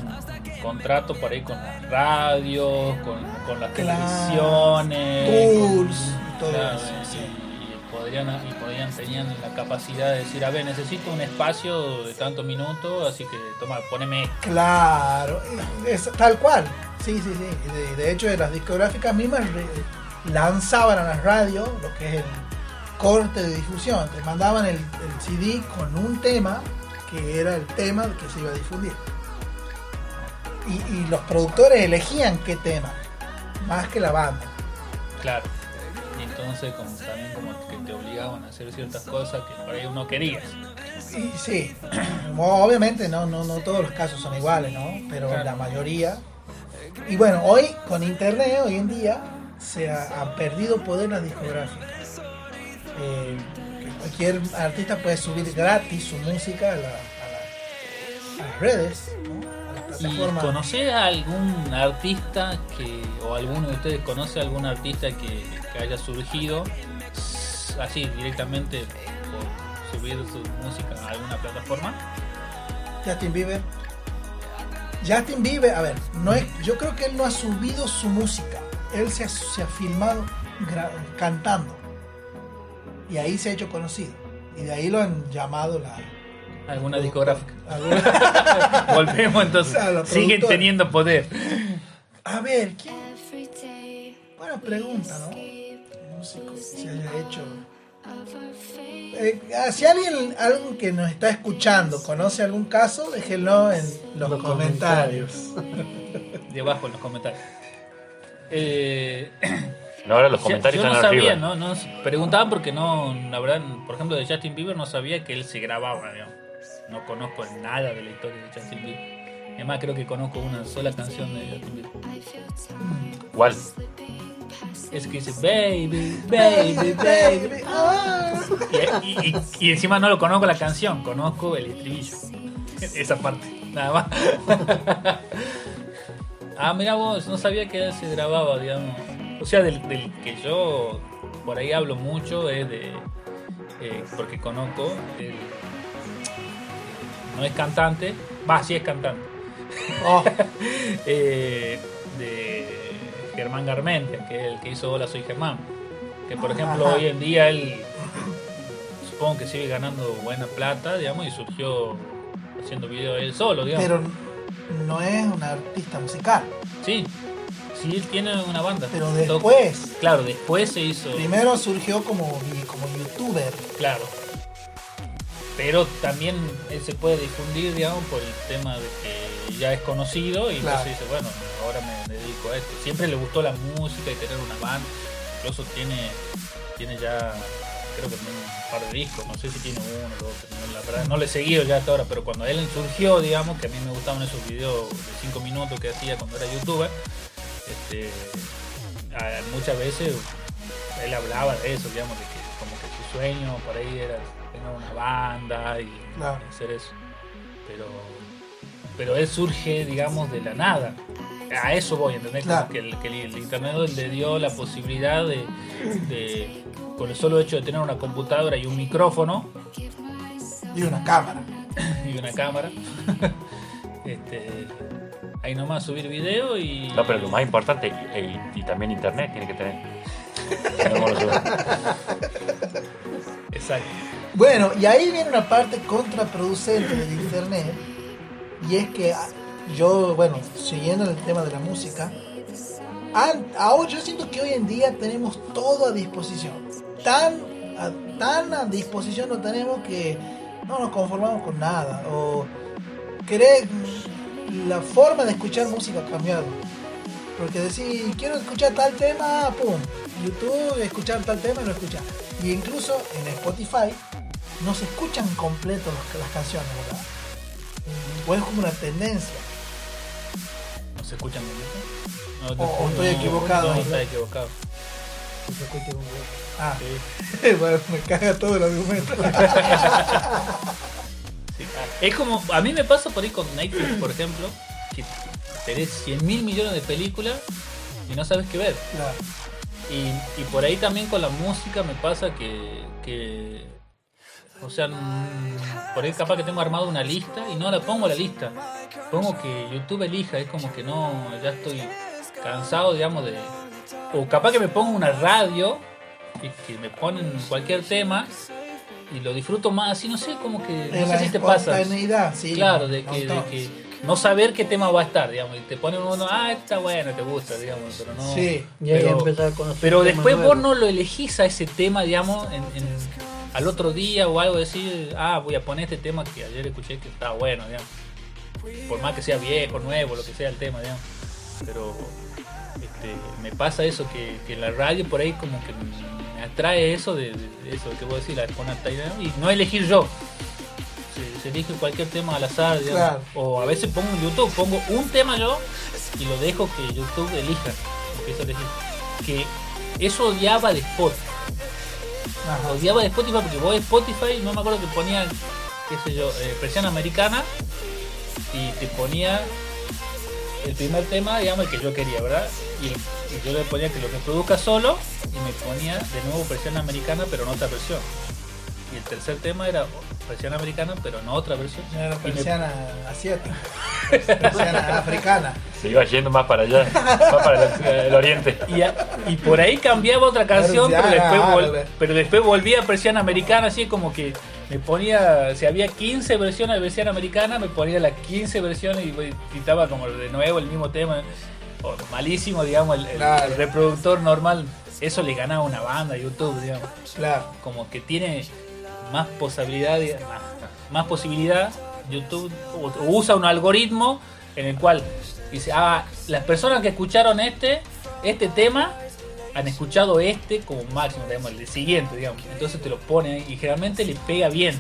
contrato por ahí con las radios, con, con las
Claro.
televisiones,
Tours
con-
y todo
claro,
eso,
y-
sí.
y podrían, y podían tenían la capacidad de decir, a ver, necesito un espacio de tantos minutos, así que toma, poneme.
Claro, es tal cual. Sí, sí, sí. De, de hecho, las discográficas mismas lanzaban a las radios lo que es el corte de difusión. Te mandaban el, el CD con un tema que era el tema que se iba a difundir. Y, y los productores elegían qué tema, más que la banda.
Claro. Y entonces como también como que te obligaban a hacer ciertas cosas que por ahí uno quería.
Y sí, (clears throat) obviamente no, no, no todos los casos son iguales, ¿no? Pero
Claro.
la mayoría. Y bueno, hoy con internet, hoy en día, se ha, han perdido poder las discográficas. Eh, cualquier artista puede subir gratis su música a, la- a la- a las redes, ¿no? A las
¿Y a algún artista que, o alguno de ustedes conoce a algún artista que, que haya surgido así directamente por subir su música a alguna plataforma?
Justin Bieber. Justin Bieber, a ver, no es, yo creo que él no ha subido su música. Él se ha, se ha filmado cantando. Y ahí se ha hecho conocido. Y de ahí lo han llamado la.
¿Alguna discográfica?
alguna- (laughs)
Volvemos entonces.
O sea, la
Siguen teniendo poder.
A ver, ¿quién? Buena pregunta, ¿no? Músico que se haya hecho. Eh, ah, si alguien, alguien que nos está escuchando conoce algún caso, déjenlo en los,
Los
comentarios.
Debajo en los comentarios. Eh, (clears throat)
No, ahora los comentarios
yo no
están
sabía,
arriba.
¿no? No, preguntaban porque no, la verdad, por ejemplo, de Justin Bieber no sabía que él se grababa, digamos. No conozco nada de la historia de Justin Bieber. Además, creo que conozco una sola canción de Justin Bieber.
¿Cuál?
Es que dice, baby, baby, (laughs) baby. (laughs)
Ah.
Y, y- y- y encima no lo conozco la canción, conozco el estribillo. (laughs) Esa parte, nada más. Ah, mira vos, no sabía que se grababa, digamos. O sea, del, del que yo por ahí hablo mucho es de. eh, porque conozco. el- no es cantante, va, sí es cantante.
Oh, (laughs)
eh, de Germán Garmendia, que es el que hizo Hola Soy Germán. Que por ejemplo
Ajá.
hoy en día él supongo que sigue ganando buena plata, digamos, y surgió haciendo videos él solo, digamos.
pero no es un artista musical.
Sí, sí, él tiene una banda.
Pero
Toc-
después,
Claro, después se hizo.
primero surgió como, como youtuber.
Claro. Pero también él se puede difundir, digamos, por el tema de que ya es conocido y
Claro.
entonces dice, bueno, ahora me dedico a esto. Siempre le gustó la música y tener una banda. Incluso tiene, tiene ya, creo que tiene un par de discos, no sé si tiene uno o dos, no, la verdad, no le he seguido ya hasta ahora, pero cuando él surgió, digamos, que a mí me gustaban esos videos de 5 minutos que hacía cuando era youtuber, este, muchas veces él hablaba de eso, digamos, de que como que su sueño por ahí era tener una banda y
Claro.
hacer eso. Pero, pero él surge, digamos, de la nada. A eso voy, ¿entendés? Que, el, que el- el internet le dio la posibilidad de, de, con el solo hecho de tener una computadora y un micrófono
Y una cámara. (coughs)
y una cámara, (laughs) este, ahí nomás subir video y...
No, pero lo más importante, y, y también internet tiene que tener. (laughs)
Exacto.
Bueno, y ahí viene una parte contraproducente del internet. Y es que ah, yo, bueno, siguiendo el tema de la música, ahora yo siento que hoy en día tenemos todo a disposición. Tan a, tan a disposición lo tenemos que no nos conformamos con nada. O querer, la forma de escuchar música ha cambiado. Porque decir, quiero escuchar tal tema, pum, YouTube, escuchar tal tema y lo escuchas. Y incluso en Spotify no se escuchan completos las canciones, ¿verdad? O es como una tendencia.
¿No se escuchan? No,
O- o estoy equivocado.
No, está equivocado.
Ah,
Sí. (laughs)
bueno, me caga todo el argumento. (laughs)
Sí. Es como, a mí me pasa por ahí con Netflix, por ejemplo, que tenés 100 mil millones de películas y no sabes qué ver.
Claro.
Y, y por ahí también con la música me pasa que, que o sea, mm, por ahí capaz que tengo armado una lista y no la pongo a la lista. Pongo que YouTube elija, es como que no, ya estoy cansado, digamos, de... O capaz que me pongo una radio y que me ponen cualquier tema y lo disfruto más, así no sé, como que... No sé si te pasa.
sí.
Claro, de que, de
montón.
que no saber qué tema va a estar, digamos, y te ponen uno, ah, está bueno, te gusta, digamos, pero no...
Sí.
Y ahí
Pero-
empezar a conocer
Pero después vos
nuevos.
no lo elegís a ese tema, digamos, en, en- al otro día o algo, decir, ah, voy a poner este tema que ayer escuché que está bueno, digamos. Por más que sea viejo, nuevo, lo que sea el tema, digamos. Pero este, me pasa eso, que, que la radio por ahí como que me atrae eso de, de eso que vos decís, la espontaneidad, y no elegir yo. Se, elige cualquier tema al azar, digamos.
Claro.
O a veces pongo en YouTube, pongo un tema yo y lo dejo que YouTube elija. Empiezo a elegir. Que eso odiaba de Spotify.
Ajá.
Odiaba de Spotify porque vos de Spotify, no me acuerdo que ponía, qué sé yo, eh, presión americana y te ponía el primer tema, digamos, el que yo quería, ¿verdad? Y, y yo le ponía que lo reproduzca solo y me ponía de nuevo presión americana, pero en otra versión. Y el tercer tema era presión americana, pero en otra versión.
Era la
Y me-
persiana asiática. (laughs) persiana africana.
Se iba yendo más para allá, más para el, el oriente.
Y, a- y por ahí cambiaba otra canción, pero
Persiana
después, vol-
árabe.
pero después volvía a persiana americana, así como que me ponía, si había 15 versiones de persiana americana, me ponía las 15 versiones y quitaba como de nuevo el mismo tema. O malísimo, digamos, el, el-
Claro.
el reproductor normal. Eso le ganaba a una banda, YouTube, digamos.
Claro.
Como que tiene más posibilidad, más, más posibilidad YouTube usa un algoritmo en el cual dice, ah, las personas que escucharon este, este tema han escuchado este como máximo, digamos, el siguiente, digamos. Entonces te lo pone ahí y generalmente le pega bien.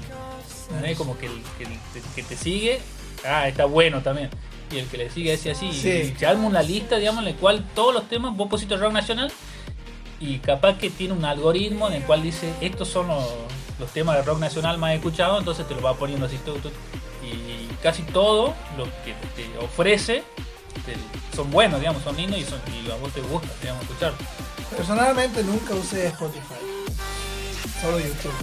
¿no? Como que el que, el que te sigue, ah, está bueno también. Y el que le sigue ese así.
Sí.
Y se arma una lista, digamos, en la cual todos los temas, vos pusiste rock nacional y capaz que tiene un algoritmo en el cual dice estos son los, los temas de rock nacional más escuchados, entonces te lo va poniendo así tú, y casi todo lo que te ofrece son buenos, digamos, son lindos y, son, y a vos te gusta, digamos, escuchar.
Personalmente nunca usé Spotify. Solo YouTube.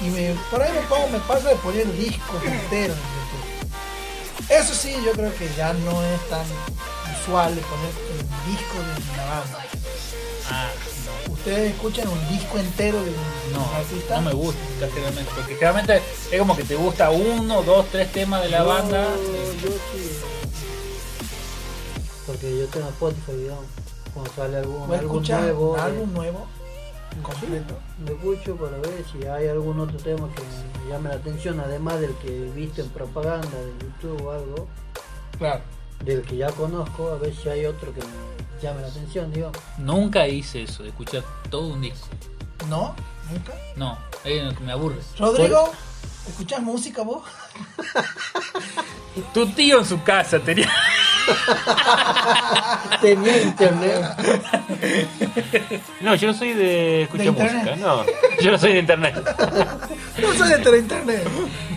Y me, por ahí me pongo, me paso de poner discos enteros en YouTube. Eso sí, yo creo que ya no es tan usual poner un disco de una banda.
Ah,
¿Ustedes escuchan un disco entero de
no, no,
artista?
no me gusta generalmente, porque generalmente es como que te gusta uno, dos, tres temas de la banda.
Yo sí. Porque yo tengo Spotify, digamos. Cuando sale algún
¿Vos
álbum
escuchas
nuevo. eh,
álbum nuevo? Completo.
Lo escucho para ver si hay algún otro tema que me llame la atención, además del que he visto en propaganda de YouTube o algo,
Claro.
Del que ya conozco, a ver si hay otro que me llame la atención, digamos.
Nunca hice eso, de escuchar todo un disco.
¿No? ¿Nunca?
No, es lo que me aburre.
Rodrigo, ¿escuchas música vos?
Tu tío en su casa tenía.
Tenía internet.
No, yo no soy de escuchar música, no. Yo no soy de internet.
No soy de internet.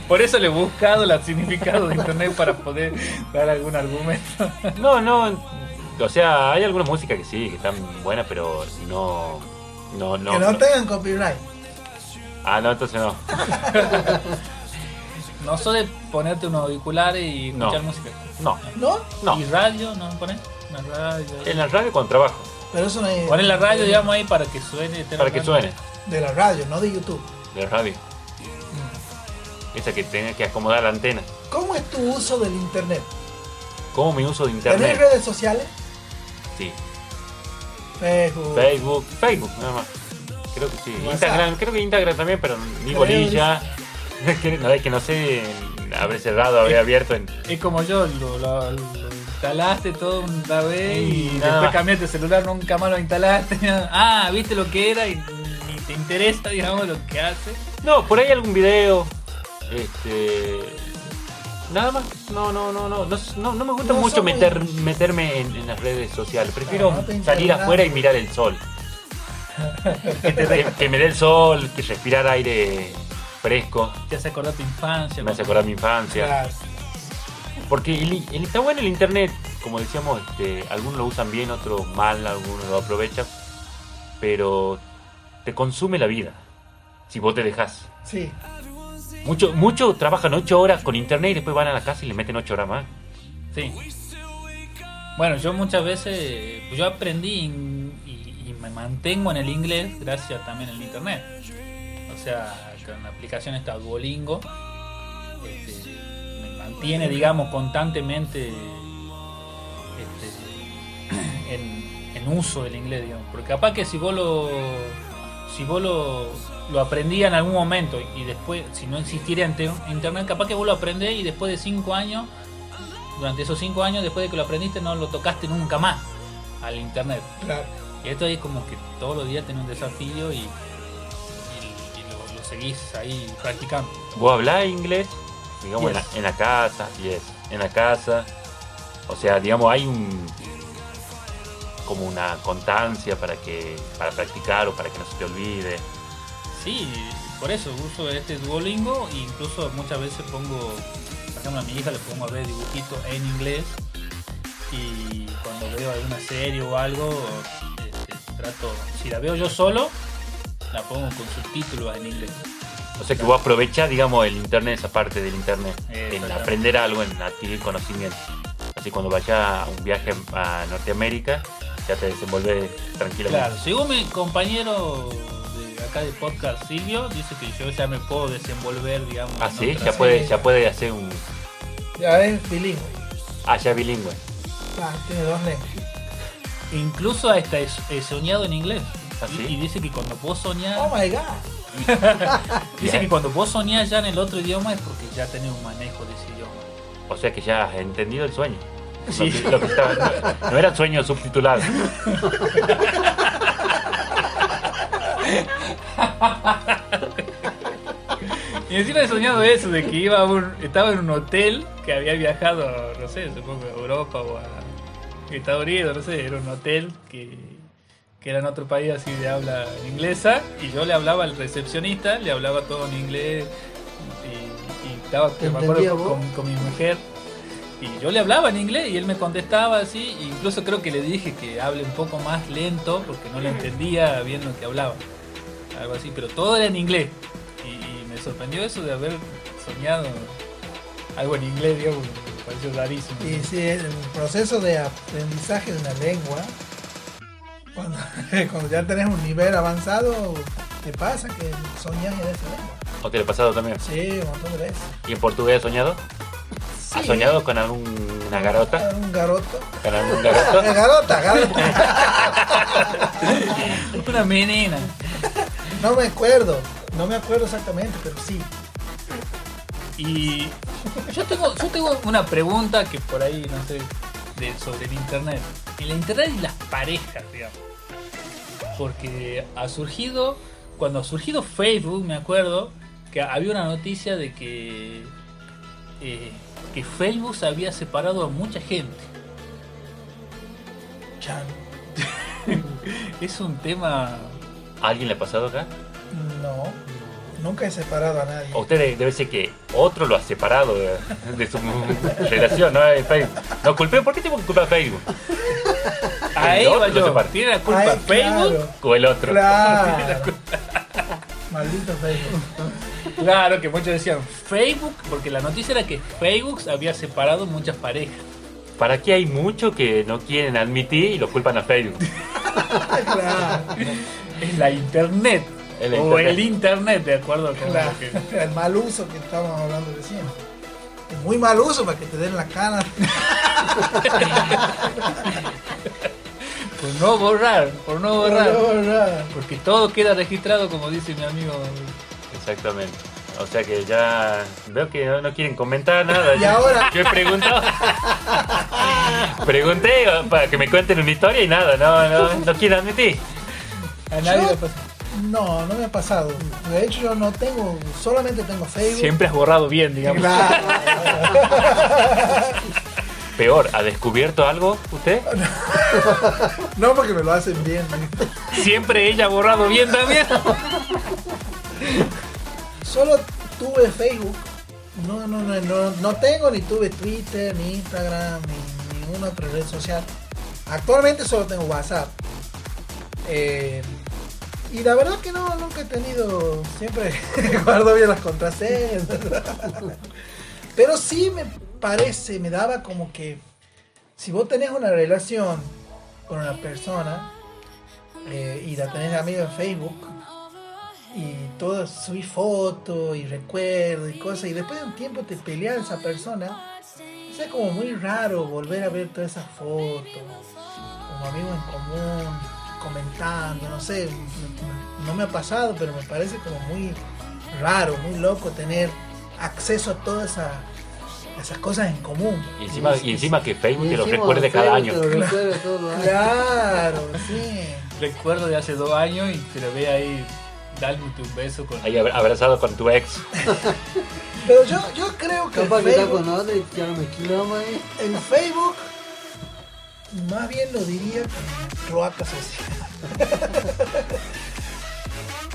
Por eso le he buscado el significado de internet para poder dar algún argumento.
No, no. O sea, hay algunas músicas que sí, que están buenas, pero no. No, no.
que no tengan copyright.
Ah, no, entonces no. (laughs)
No soy de ponerte unos auriculares y
No.
escuchar música.
No.
¿No?
No.
¿Y radio? ¿No pones? La radio.
En la radio con trabajo,
Pero eso no es.
Pones la radio, digamos, ahí para que suene. esté
para que suene.
De la radio, no de YouTube.
De la radio. Esa que tenía que acomodar la antena.
¿Cómo es tu uso del internet?
¿Cómo mi uso de
¿Tenés
internet?
redes sociales?
Sí.
Facebook.
Facebook. Facebook, nada más. Creo que sí. Instagram, creo que Instagram también, pero ni bolilla. (laughs) No, es que no sé, habré cerrado, habré abierto en.
Es como yo, lo, lo- lo instalaste todo una vez y,
Y
después cambiaste el celular, nunca más lo instalaste. (laughs) Ah, viste lo que era y ni te interesa, digamos, lo que hace.
No, por ahí algún video. Este. Nada más. No, no, no, no. No, no, no me gusta
No
mucho meter, meterme en, en las redes sociales. Prefiero
te
salir afuera y mirar el sol. Que, me dé el sol, que respirar aire fresco.
Te hace acordar tu infancia.
Me hace acordar mi infancia.
Claro.
Porque el, el- está bueno el internet, como decíamos, este, algunos lo usan bien, otros mal, algunos lo aprovechan, pero te consume la vida si vos te dejas.
Sí,
Muchos mucho trabajan 8 horas con internet y después van a la casa y le meten 8 horas más.
Sí. Bueno, yo muchas veces, yo aprendí y, y- me mantengo en el inglés gracias también al internet. O sea, con la aplicación esta Duolingo, este, me mantiene, digamos, constantemente este, (clears throat) en, uso del inglés, digamos. Porque capaz que si vos lo, si vos lo, lo aprendías en algún momento y después, si no existiera inter- internet, capaz que vos lo aprendés y después de 5 años durante esos cinco años después de que lo aprendiste no lo tocaste nunca más al internet. Y esto es como que todos los días tenés un desafío y, y- y lo, lo seguís ahí practicando.
Vos hablás inglés, digamos, en, la, en la casa, yes, en la casa. O sea, digamos, hay un como una constancia para que para practicar o para que no se te olvide.
Sí, por eso uso este Duolingo e incluso muchas veces pongo, por ejemplo a mi hija le pongo a ver dibujitos en inglés y cuando veo alguna serie o algo, trato, si la veo yo solo, la pongo con subtítulos en inglés.
O sea que vos aprovechás, digamos, el internet, esa parte del internet, en aprender algo, en adquirir conocimiento. Así cuando vayas a un viaje a Norteamérica, ya te desenvolves tranquilamente.
Claro, según mi compañero de acá de podcast Silvio, dice que yo ya me puedo desenvolver, digamos.
Ah, sí, ya puede, ya puede hacer un.
Ya es bilingüe.
Ah, ya es bilingüe.
Ah, tiene dos lenguas.
Incluso hasta he, he soñado en inglés.
¿Ah,
y,
sí?
y dice que cuando vos soñás,
Oh my god. (laughs)
dice que cuando vos soñás ya en el otro idioma es porque ya tenés un manejo de ese idioma.
O sea que ya has entendido el sueño.
Sí.
Lo que- lo que estaba- no, no era sueño subtitulado. (laughs)
Y encima he soñado eso, de que iba a un, estaba en un hotel que había viajado, no sé, supongo a Europa o a Estados Unidos, no sé, era un hotel que, que era en otro país así de habla inglesa y yo le hablaba al recepcionista, le hablaba todo en inglés y, y estaba
¿Te
me acuerdo, con, con mi mujer y yo le hablaba en inglés y él me contestaba así, e incluso creo que le dije que hable un poco más lento porque no le entendía bien lo que hablaba, algo así, pero todo era en inglés y, y me sorprendió eso de haber soñado algo en inglés, digamos, pareció rarísimo.
Y sí, el proceso de aprendizaje de una lengua, cuando, (laughs) cuando ya tenés un nivel avanzado, te pasa que soñás en esa lengua.
¿O te lo ha pasado también?
Sí, un montón de veces.
¿Y en portugués has soñado? ¿Has soñado con alguna garota?
Un garoto.
¿Con algún garoto? (laughs)
garota, garota. (laughs)
Una menina.
No me acuerdo, no me acuerdo exactamente, pero sí.
Y yo tengo, yo tengo una pregunta que por ahí, no sé, de, sobre el internet. El internet y las parejas, digamos. Porque ha surgido, cuando ha surgido Facebook, me acuerdo, que había una noticia de que, eh, que Facebook se había separado a mucha gente.
Chan. (laughs)
Es un tema...
¿A alguien le ha pasado acá?
No, nunca he separado a nadie.
¿O usted de- debe ser que otro lo ha separado de, de su relación, no Facebook? No culpé, ¿por qué tengo que culpar a Facebook?
Va
otro lo
yo.
separa.
¿Tiene la culpa
Ay,
Facebook?
claro,
O el otro.
Claro. (laughs) Maldito Facebook.
Claro, que muchos decían Facebook, porque la noticia era que Facebook había separado muchas parejas.
¿Para qué hay mucho que no quieren admitir y lo culpan a Facebook? (laughs)
Claro,
Es la internet.
El
o
internet.
el internet, de acuerdo con
claro.
lo que.
El mal uso que estábamos hablando recién. Es muy mal uso para que te den la cara.
Por no borrar, por no borrar.
No, no.
Porque todo queda registrado, como dice mi amigo.
Exactamente. O sea que ya veo que no, quieren comentar nada.
Y ahora-
Yo he preguntado. Pregunté para que me cuenten una historia y nada, no, no, no quieren admitir.
A nadie
Yo-
le pasa.
No, no me ha pasado. De hecho, yo no tengo, solamente tengo Facebook.
Siempre has borrado bien, digamos.
Claro. (laughs)
Peor, ¿ha descubierto algo usted? (laughs)
No porque me lo hacen bien.
Siempre ella ha borrado bien también.
Solo tuve Facebook. No, no, no, no, no tengo ni tuve Twitter, ni Instagram, ni ninguna otra red social. Actualmente solo tengo WhatsApp. Eh, y la verdad que no, nunca he tenido, siempre (laughs) guardo bien las contraseñas. Pero sí me parece, me daba como que si vos tenés una relación con una persona eh, y la tenés amigo en Facebook y todo subí fotos y recuerdos y cosas y después de un tiempo te peleas esa persona, es como muy raro volver a ver todas esas fotos como amigos en común comentando, no sé, no me ha pasado, pero me parece como muy raro, muy loco tener acceso a todas esa- esas cosas en común.
Y encima, y encima que Facebook te lo recuerde cada año.
Claro, sí.
Recuerdo de hace dos años y te lo ve ahí dándote un beso con.
Ahí abra- abrazado con tu ex.
Pero yo, yo creo que
Capaz que está con otra y ya no me
en Facebook más bien lo diría como cloaca social. (laughs)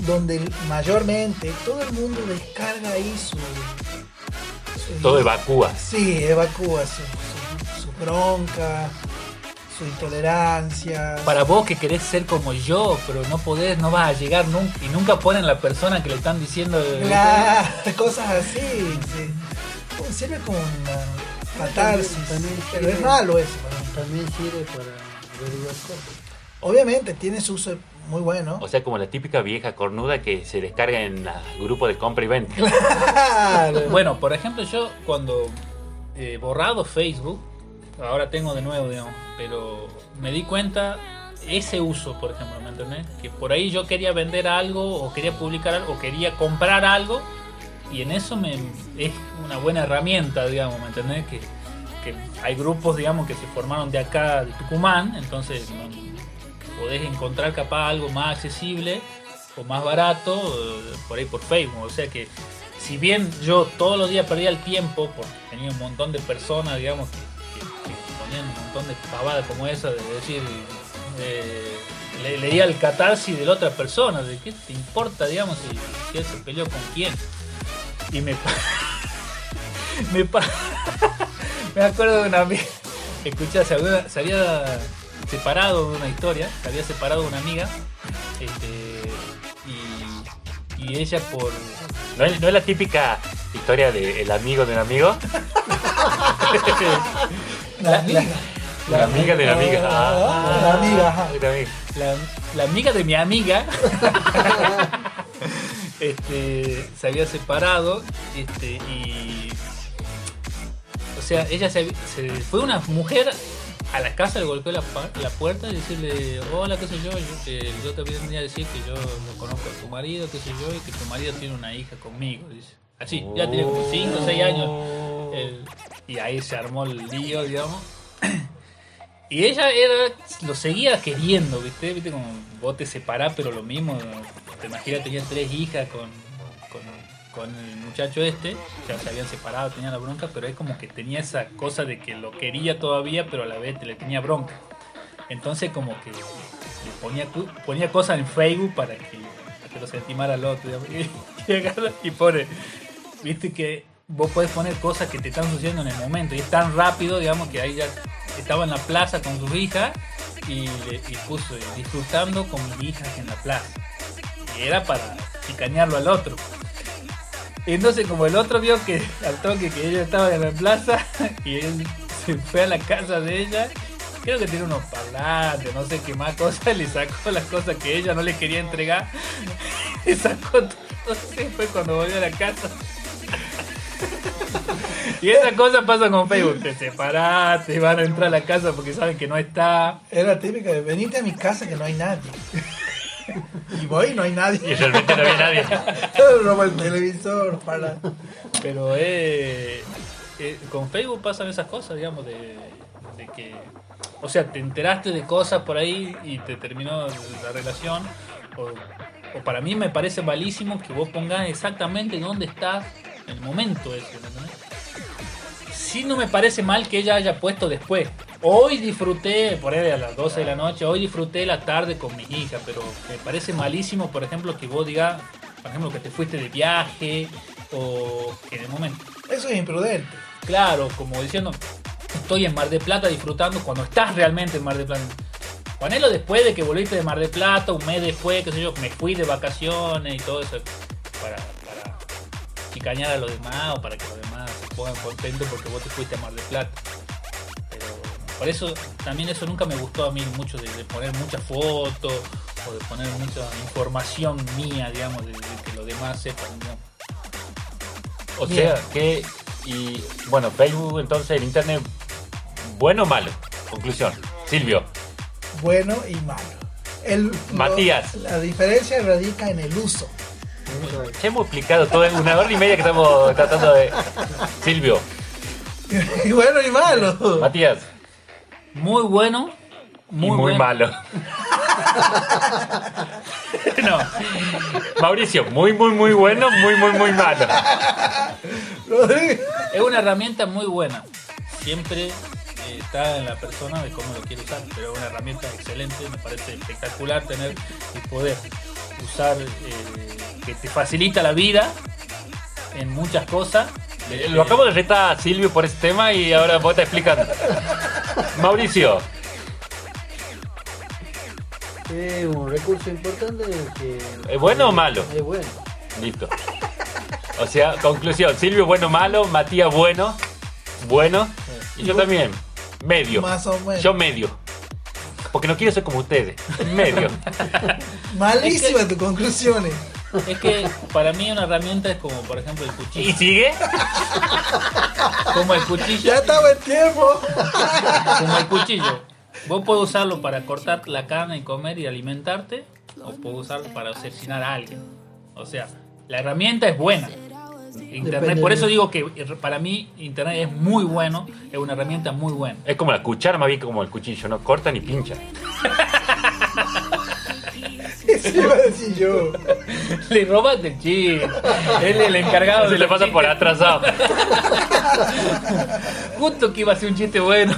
Donde mayormente todo el mundo descarga ahí su... su-
Todo evacúa.
Sí, evacúa su, su- su bronca, su intolerancia.
Para vos que querés ser como yo, pero no podés, no vas a llegar nunca. Y nunca ponen la persona que le están diciendo. eh,
Claro, (laughs) cosas así. sí. Sirve como una catarsis.
También
Pero es malo eso. ¿no?
También sirve para averiguar cosas.
Obviamente tiene su uso muy bueno.
O sea, como la típica vieja cornuda que se descarga en el grupo de compra y venta.
Claro. (laughs)
Bueno, por ejemplo, yo cuando he borrado Facebook, ahora tengo de nuevo, digamos, pero me di cuenta ese uso, por ejemplo, ¿me entendés? Que por ahí yo quería vender algo o quería publicar algo o quería comprar algo y en eso me, es una buena herramienta, digamos, ¿me entendés? Que, que hay grupos, digamos, que se formaron de acá, de Tucumán, entonces podés encontrar capaz algo más accesible o más barato eh, por ahí por Facebook, o sea que si bien yo todos los días perdía el tiempo porque tenía un montón de personas, digamos, que, ponían un montón de pavadas como esa, de decir, eh, le- leía el catarsis de la otra persona, de qué te importa, digamos, si, si se peleó con quién. Y me, (laughs) me, (laughs) (laughs) me acuerdo de una amiga, (laughs) escuchá, se había, se había separado de una historia, se había separado de una amiga, este, y, y ella por
¿No es, no es la típica historia del amigo de un amigo? (laughs)
La amiga.
La amiga de la amiga.
Ah, la amiga, ajá.
la amiga.
la, la amiga de mi amiga este, se había separado este, y sea ella se, fue una mujer a la casa le golpeó la, la puerta y decirle hola qué sé yo yo, te- yo te venía a decir que yo lo conozco a tu marido qué sé yo y que tu marido tiene una hija conmigo así ya tiene como 5 o 6 años y ahí se armó el lío digamos (clears throat) y ella era, lo seguía queriendo, ¿viste? ¿Viste? Como vos te separás, pero lo mismo. Te imaginas, tenía tres hijas con, con, el muchacho este. Ya se habían separado, tenía la bronca, pero es como que tenía esa cosa de que lo quería todavía, pero a la vez le tenía bronca. Entonces, como que le ponía, ponía cosas en Facebook para que, para que lo se estimara al otro. (laughs) Y, y pone, viste que vos podés poner cosas que te están sucediendo en el momento y es tan rápido, digamos, que ahí ya estaba en la plaza con sus hijas y, le- puso disfrutando con mis hijas en la plaza. Y era para picañarlo al otro. Y entonces como el otro vio que al toque que ella estaba en la plaza y él se fue a la casa de ella, creo que tiene unos parlantes, no sé qué más cosas, (laughs) le sacó las cosas que ella no le quería entregar, (laughs) le sacó todo, fue cuando volvió a la casa. (laughs) Y esa cosa pasa con Facebook, te separaste, van a entrar a la casa porque saben que no está.
Era típica de venite a mi casa que no hay nadie. Y voy y no hay
Y
nadie.
realmente no había nadie. (laughs)
Roba el televisor, para.
Pero eh, eh, con Facebook pasan esas cosas, digamos, de, de que. O sea, te enteraste de cosas por ahí y te terminó la relación. O o para mí me parece malísimo que vos pongas exactamente dónde estás en el momento ese, ¿me entendés? Sí no me parece mal que ella haya puesto después. Hoy disfruté, por ahí a las 12 de la noche, hoy disfruté la tarde con mi hija, pero me parece malísimo, por ejemplo, que vos digas, por ejemplo, que te fuiste de viaje o que en el momento.
Eso es imprudente.
Claro, como diciendo, estoy en Mar de Plata disfrutando cuando estás realmente en Mar de Plata. Ponelo después de que volviste de Mar de Plata, un mes después, qué sé yo, me fui de vacaciones y todo eso, para, para chicañar a los demás o para que los demás se pongan contentos porque vos te fuiste a Mar de Plata. Pero por eso, también eso nunca me gustó a mí mucho de, de poner muchas fotos o de poner mucha información mía, digamos, de, de que los demás sepan.
O
Bien.
sea que, y bueno, Facebook entonces, el internet, bueno o malo. Conclusión. Silvio,
Bueno y malo. El, lo-
Matías.
la diferencia radica en el uso.
Ya hemos explicado todo en una hora y media que estamos tratando de... Silvio, (laughs)
y bueno y malo.
Matías,
Muy bueno. Muy,
y muy
bueno.
malo. (laughs)
No,
Mauricio, muy, muy, muy bueno, muy, muy, muy malo.
Es una herramienta muy buena. Siempre eh, está en la persona de cómo lo quiere usar, pero es una herramienta excelente. Me parece espectacular tener y poder usar eh, que te facilita la vida en muchas cosas.
Eh, Lo acabo de retar a Silvio por este tema y ahora vos te explicando. (laughs) Mauricio,
Es un recurso importante que...
¿Es bueno o malo?
Es bueno.
listo. O sea, conclusión, Silvio bueno, malo, Matías bueno, bueno, y yo también, medio.
Más o menos.
Yo medio. Porque no quiero ser como ustedes, medio. (laughs)
Malísimas tus conclusiones.
Es que para mí una herramienta es como, por ejemplo, el
¿Y
cuchillo.
sigue?
Como el cuchillo.
Ya estaba el tiempo.
como el cuchillo. Vos podés usarlo para cortar la carne y comer y alimentarte, o podés usarlo para asesinar a alguien. O sea, la herramienta es buena. Internet,
Depende
por eso digo que para mí Internet es muy bueno, es una herramienta muy buena.
Es como la cuchara, más bien como el cuchillo, no corta ni pincha.
Eso iba a decir yo.
Le robaste el chiste. Él es el encargado
Se
de
le pasa por atrasado.
Justo que iba a ser un chiste bueno.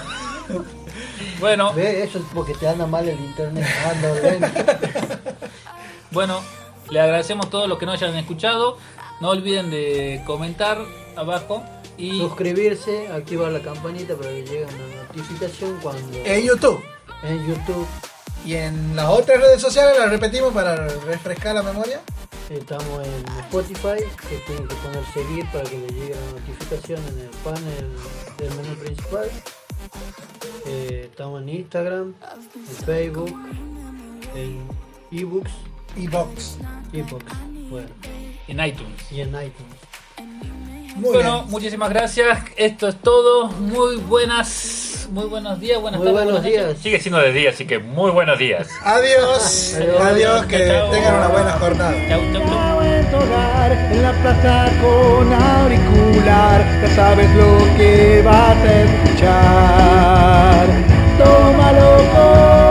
Bueno,
Ve, eso es porque te anda mal el internet. Anda.
Bueno, le agradecemos a todos los que nos hayan escuchado. No olviden de comentar abajo y
Suscribirse, activar la campanita para que llegue una notificación cuando
En YouTube.
en YouTube
Y en las otras redes sociales las repetimos para refrescar la memoria.
estamos en Spotify, que tienen que poner seguir para que le llegue la notificación en el panel del menú principal. Eh, estamos en Instagram, en Facebook, en ebooks,
Y Box.
ebooks, bueno,
en iTunes.
Y en iTunes.
Muy
bueno,
bien.
muchísimas gracias. Esto es todo. Muy buenas, muy buenos días, buenas
muy
tardes.
Buenos
días.
días.
Sigue siendo de día, así que muy buenos días.
Adiós.
Adiós,
Adiós que
chao.
tengan una buena jornada.
Chau, chau.
En la plaza con auricular, ya sabes lo que vas a escuchar. Tómalo con